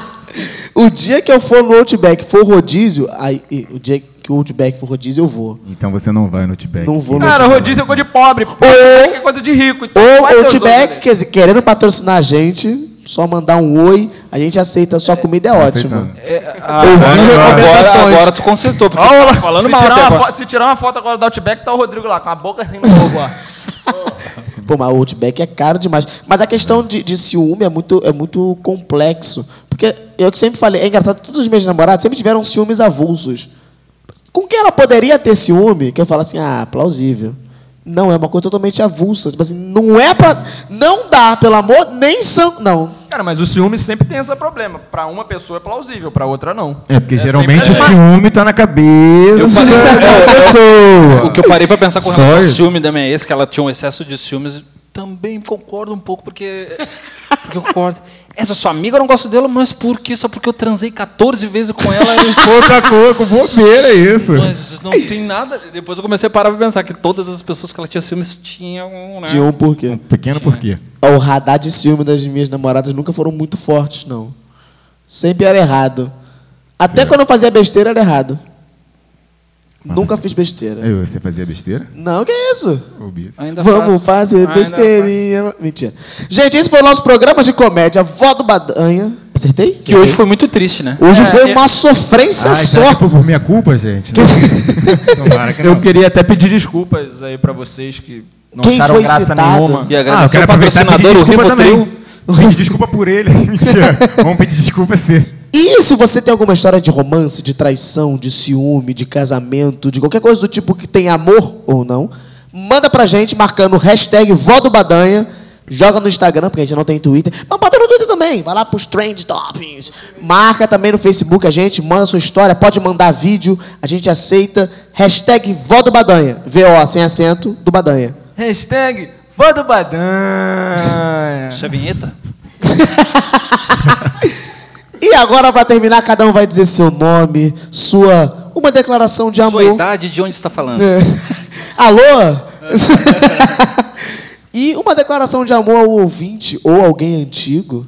[SPEAKER 3] o dia que eu for no Outback for rodízio, aí, e- o dia que o Outback for rodízio, eu vou.
[SPEAKER 5] Então você não vai no Outback.
[SPEAKER 3] Não vou no
[SPEAKER 4] Cara,
[SPEAKER 3] Outback.
[SPEAKER 4] rodízio é coisa de pobre. Outback é coisa de rico. Então
[SPEAKER 3] Ou Outback, quer dizer, querendo patrocinar a gente, só mandar um oi, a gente aceita, sua comida é ótima.
[SPEAKER 5] Aceitando.
[SPEAKER 3] Ouvi recomendações.
[SPEAKER 1] Agora, agora tu consertou, porque
[SPEAKER 4] Olha lá,
[SPEAKER 1] tá falando
[SPEAKER 4] se,
[SPEAKER 1] mal
[SPEAKER 4] tirar
[SPEAKER 1] até
[SPEAKER 4] uma se tirar uma foto agora do Outback, tá o Rodrigo lá, com a boca assim no fogo, ó.
[SPEAKER 3] Pô, mas o Outback é caro demais. Mas a questão de, de ciúme é muito, é muito complexo. Porque eu que sempre falei, é engraçado, todos os meus namorados sempre tiveram ciúmes avulsos. Com quem ela poderia ter ciúme? Que eu falo assim, ah, plausível. Não, é uma coisa totalmente avulsa. Tipo assim, não é pra. Não dá, pelo amor, nem são. Não.
[SPEAKER 4] Cara, mas o ciúme sempre tem esse problema. Pra uma pessoa é plausível, pra outra não.
[SPEAKER 5] É, porque geralmente o
[SPEAKER 4] sempre-
[SPEAKER 5] ciúme tá na cabeça
[SPEAKER 1] Eu
[SPEAKER 5] pessoa.
[SPEAKER 1] O que eu parei pra pensar com relação ao ciúme da minha ex, que ela tinha um excesso de ciúmes, também concordo um pouco, porque. Porque eu concordo. Essa sua amiga eu não gosto dela, mas por quê? Só porque eu transei 14 vezes com ela e.
[SPEAKER 5] Pouca coisa, com bobeira, é isso.
[SPEAKER 1] Mas não tem nada. Depois eu comecei a parar pra pensar que todas as pessoas que ela tinha ciúmes tinham. Né?
[SPEAKER 3] Tinha um porquê.
[SPEAKER 5] Um pequeno porquê.
[SPEAKER 3] O radar de ciúme das minhas namoradas nunca foram muito fortes, não. Sempre era errado. Até quando eu fazia besteira, era errado. Nunca fiz besteira.
[SPEAKER 5] Aí você fazia besteira?
[SPEAKER 3] Não, que isso?
[SPEAKER 5] Ô, bicho.
[SPEAKER 1] Ainda
[SPEAKER 3] Vamos
[SPEAKER 1] faço.
[SPEAKER 3] fazer
[SPEAKER 1] Ainda
[SPEAKER 3] besteirinha. Mentira. Gente, esse foi o nosso programa de comédia Vó do Badanha. Acertei?
[SPEAKER 1] Que hoje foi muito triste, né?
[SPEAKER 3] Hoje foi
[SPEAKER 1] é-
[SPEAKER 3] uma sofrência
[SPEAKER 5] Ai,
[SPEAKER 3] só.
[SPEAKER 5] que foi por minha culpa, gente? Tomara que
[SPEAKER 4] Eu queria até pedir desculpas aí pra vocês que não
[SPEAKER 3] Quem
[SPEAKER 4] acharam
[SPEAKER 3] foi
[SPEAKER 4] graça
[SPEAKER 3] citado?
[SPEAKER 4] nenhuma.
[SPEAKER 1] E
[SPEAKER 5] Ah, eu
[SPEAKER 1] agradecer
[SPEAKER 5] quero
[SPEAKER 1] o patrocinador, o
[SPEAKER 5] desculpa
[SPEAKER 1] Rivotril.
[SPEAKER 5] também. Pedir desculpa por ele. Mentira. Vamos pedir desculpa a você.
[SPEAKER 3] E se você tem alguma história de romance, de traição, de ciúme, de casamento, de qualquer coisa do tipo que tem amor ou não, manda pra gente marcando o hashtag Vó do Badanha, joga no Instagram, porque a gente não tem Twitter, mas bota no Twitter também, vai lá pros Trend Toppings, marca também no Facebook a gente, manda sua história, pode mandar vídeo, a gente aceita, hashtag Vó do Badanha, V-O, sem acento, do Badanha.
[SPEAKER 4] Hashtag Vó do Badanha.
[SPEAKER 1] Isso é vinheta?
[SPEAKER 3] E agora, pra terminar, cada um vai dizer seu nome, sua, uma declaração de amor.
[SPEAKER 1] Sua idade, de onde está falando?
[SPEAKER 3] É. Alô? e uma declaração de amor ao ouvinte ou alguém antigo.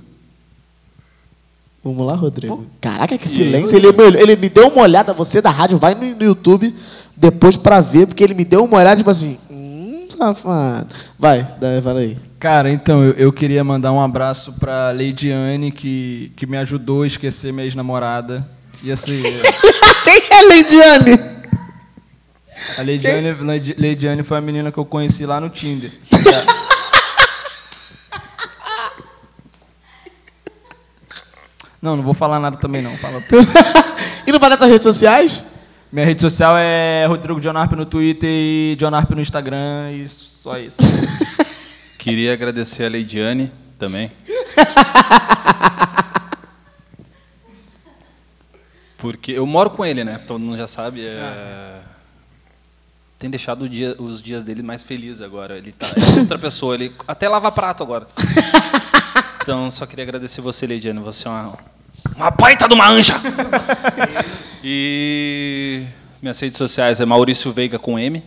[SPEAKER 3] Vamos lá, Rodrigo. Caraca, que silêncio. Ele, ele me deu uma olhada, você da rádio, vai no, no YouTube depois pra ver, porque ele me deu uma olhada, tipo assim, safado. Vai, fala aí.
[SPEAKER 4] Cara, então, eu, eu queria mandar um abraço pra Leidiane, que, que me ajudou a esquecer minha ex-namorada. E assim,
[SPEAKER 3] Quem é Leidiane?
[SPEAKER 4] a Leidiane, Leidi- Leidiane foi a menina que eu conheci lá no Tinder. Não, não vou falar nada também não. Fala.
[SPEAKER 3] e não vai nas redes sociais?
[SPEAKER 4] Minha rede social é Rodrigo Jonarp no Twitter e Jonarp no Instagram e só isso.
[SPEAKER 1] Queria agradecer a Leidiane também. Porque eu moro com ele, né? Todo mundo já sabe. é, Tem deixado dia- os dias dele mais felizes agora. Ele tá é outra pessoa. Ele até lava prato agora. Então, só queria agradecer você, Leidiane. Você é uma, uma baita de uma anja. E minhas redes sociais é Maurício Veiga com M.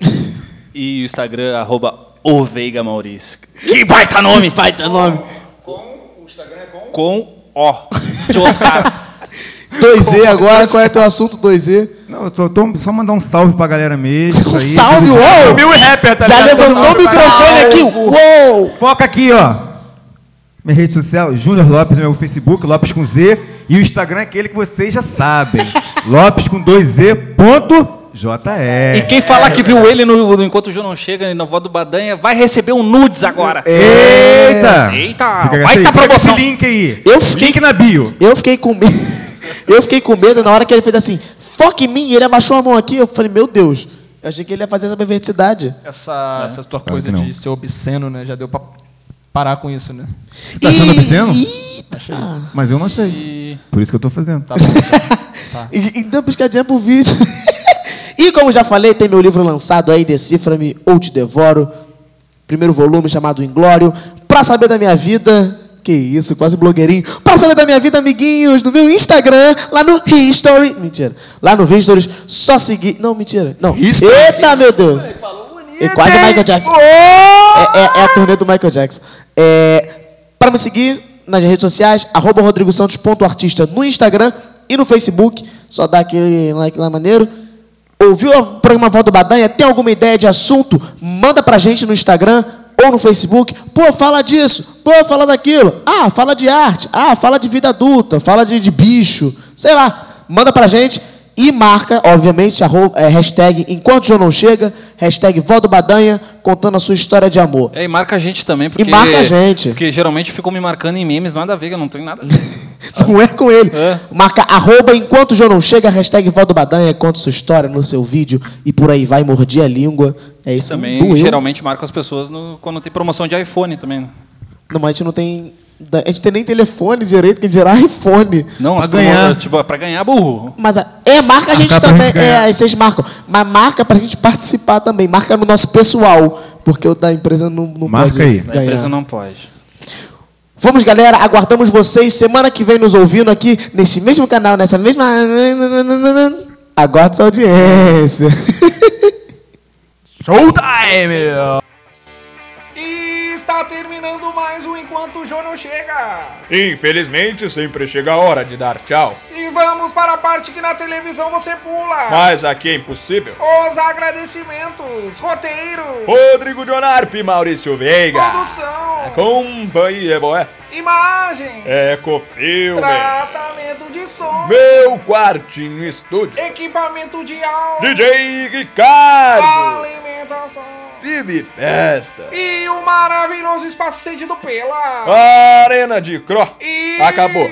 [SPEAKER 1] E o Instagram, arroba o Veiga Maurício. Que baita nome!
[SPEAKER 3] Baita nome.
[SPEAKER 1] Com O. De Oscar.
[SPEAKER 3] 2Z agora, qual é teu assunto 2Z?
[SPEAKER 5] Não, eu tô, tô- só mandar um salve pra galera mesmo.
[SPEAKER 3] Um
[SPEAKER 5] aí,
[SPEAKER 3] salve,
[SPEAKER 5] tudo-
[SPEAKER 3] uou!
[SPEAKER 4] Mil rapper, tá
[SPEAKER 3] Já
[SPEAKER 4] ligado?
[SPEAKER 3] levantou o microfone aqui, uou!
[SPEAKER 5] Foca aqui, ó. Minha rede social, Júnior Lopes, meu Facebook, Lopes com Z. E o Instagram é aquele que vocês já sabem. Lopes com 2Z ponto JR.
[SPEAKER 1] E quem falar que viu ele no, no Enquanto o João não chega e na voz do Badanha vai receber um nudes agora.
[SPEAKER 5] Eita!
[SPEAKER 1] Eita,
[SPEAKER 5] Fica,
[SPEAKER 1] vai tá
[SPEAKER 5] com
[SPEAKER 1] promoção.
[SPEAKER 5] esse link aí.
[SPEAKER 3] Eu fiquei-
[SPEAKER 5] Link na bio.
[SPEAKER 3] Eu fiquei com medo. Eu fiquei com medo na hora que ele fez assim, foca em mim, e ele abaixou a mão aqui. Eu falei, meu Deus, eu achei que ele ia fazer essa perversidade.
[SPEAKER 4] Essa, essa tua coisa de ser obsceno, né? Já deu pra parar com isso, né?
[SPEAKER 5] Você tá achando obsceno?
[SPEAKER 3] Eita.
[SPEAKER 5] Mas eu não achei.
[SPEAKER 1] E
[SPEAKER 5] Por isso que eu tô fazendo.
[SPEAKER 4] Tá bom. então.
[SPEAKER 3] E- Então, piscadinha pro vídeo. e como já falei, tem meu livro lançado aí, Decifra-me ou Te Devoro. Primeiro volume chamado Inglório. Pra saber da minha vida. Que isso, quase blogueirinho. Pra saber da minha vida, amiguinhos, no meu Instagram, lá no History. Mentira. Lá no History, só seguir. Não, mentira. Não. Eita, meu Deus. É quase Michael Jackson. É, é- é a turnê do Michael Jackson. É, para me seguir nas redes sociais, arroba rodrigosantos.artista no Instagram e no Facebook. Só dá aquele like lá maneiro. Ouviu o programa Voz do Badanha? Tem alguma ideia de assunto? Manda pra gente no Instagram ou no Facebook. Pô, fala disso. Pô, fala daquilo. Ah, fala de arte. Ah, fala de vida adulta. Fala de, de bicho. Sei lá. Manda pra gente. E marca, obviamente, arroba, é, hashtag Enquanto o João não chega, hashtag Vó do Badanha, contando a sua história de amor.
[SPEAKER 1] É, e marca a gente também, porque.
[SPEAKER 3] marca a gente.
[SPEAKER 1] Porque geralmente ficam me marcando em memes, nada a ver, eu não tenho nada.
[SPEAKER 3] Não é com ele.
[SPEAKER 1] É.
[SPEAKER 3] Marca arroba enquanto o João não chega, hashtag Vó do Badanha, conta sua história no seu vídeo e por aí vai, mordir a língua. É isso
[SPEAKER 1] também
[SPEAKER 3] doeu.
[SPEAKER 1] geralmente marco as pessoas no- quando tem promoção de iPhone também. né?
[SPEAKER 3] Não, mas a gente não tem. A gente tem nem telefone direito, que dirá iPhone.
[SPEAKER 1] Não, promo-
[SPEAKER 5] ganhar.
[SPEAKER 1] tipo, pra ganhar burro.
[SPEAKER 3] Mas a- é, marca a gente
[SPEAKER 5] Marcar pra
[SPEAKER 3] também. é, vocês marcam. Mas marca pra gente participar também. Marca no nosso pessoal. Porque o da empresa não, não
[SPEAKER 5] Marca
[SPEAKER 3] pode
[SPEAKER 5] aí.
[SPEAKER 1] A empresa não pode.
[SPEAKER 3] Vamos, galera. Aguardamos vocês semana que vem nos ouvindo aqui nesse mesmo canal, nessa mesma. Aguarde sua audiência.
[SPEAKER 4] Showtime!
[SPEAKER 6] Está terminando mais um Enquanto o João não chega.
[SPEAKER 7] Infelizmente, sempre chega a hora de dar tchau.
[SPEAKER 6] E vamos para a parte que na televisão você pula.
[SPEAKER 7] Mas aqui é impossível.
[SPEAKER 6] Os agradecimentos, roteiro,
[SPEAKER 7] Rodrigo Dionarp e Maurício Veiga.
[SPEAKER 6] produção,
[SPEAKER 7] Companhia boa.
[SPEAKER 6] Imagem,
[SPEAKER 7] Ecofilme.
[SPEAKER 6] tratamento de som,
[SPEAKER 7] Meu quartinho estúdio.
[SPEAKER 6] equipamento de áudio,
[SPEAKER 7] DJ Ricardo.
[SPEAKER 6] alimentação
[SPEAKER 7] Vive Festa.
[SPEAKER 6] e o maravilhoso espaço cedido pela
[SPEAKER 7] Arena de Cro.
[SPEAKER 6] e
[SPEAKER 7] Acabou.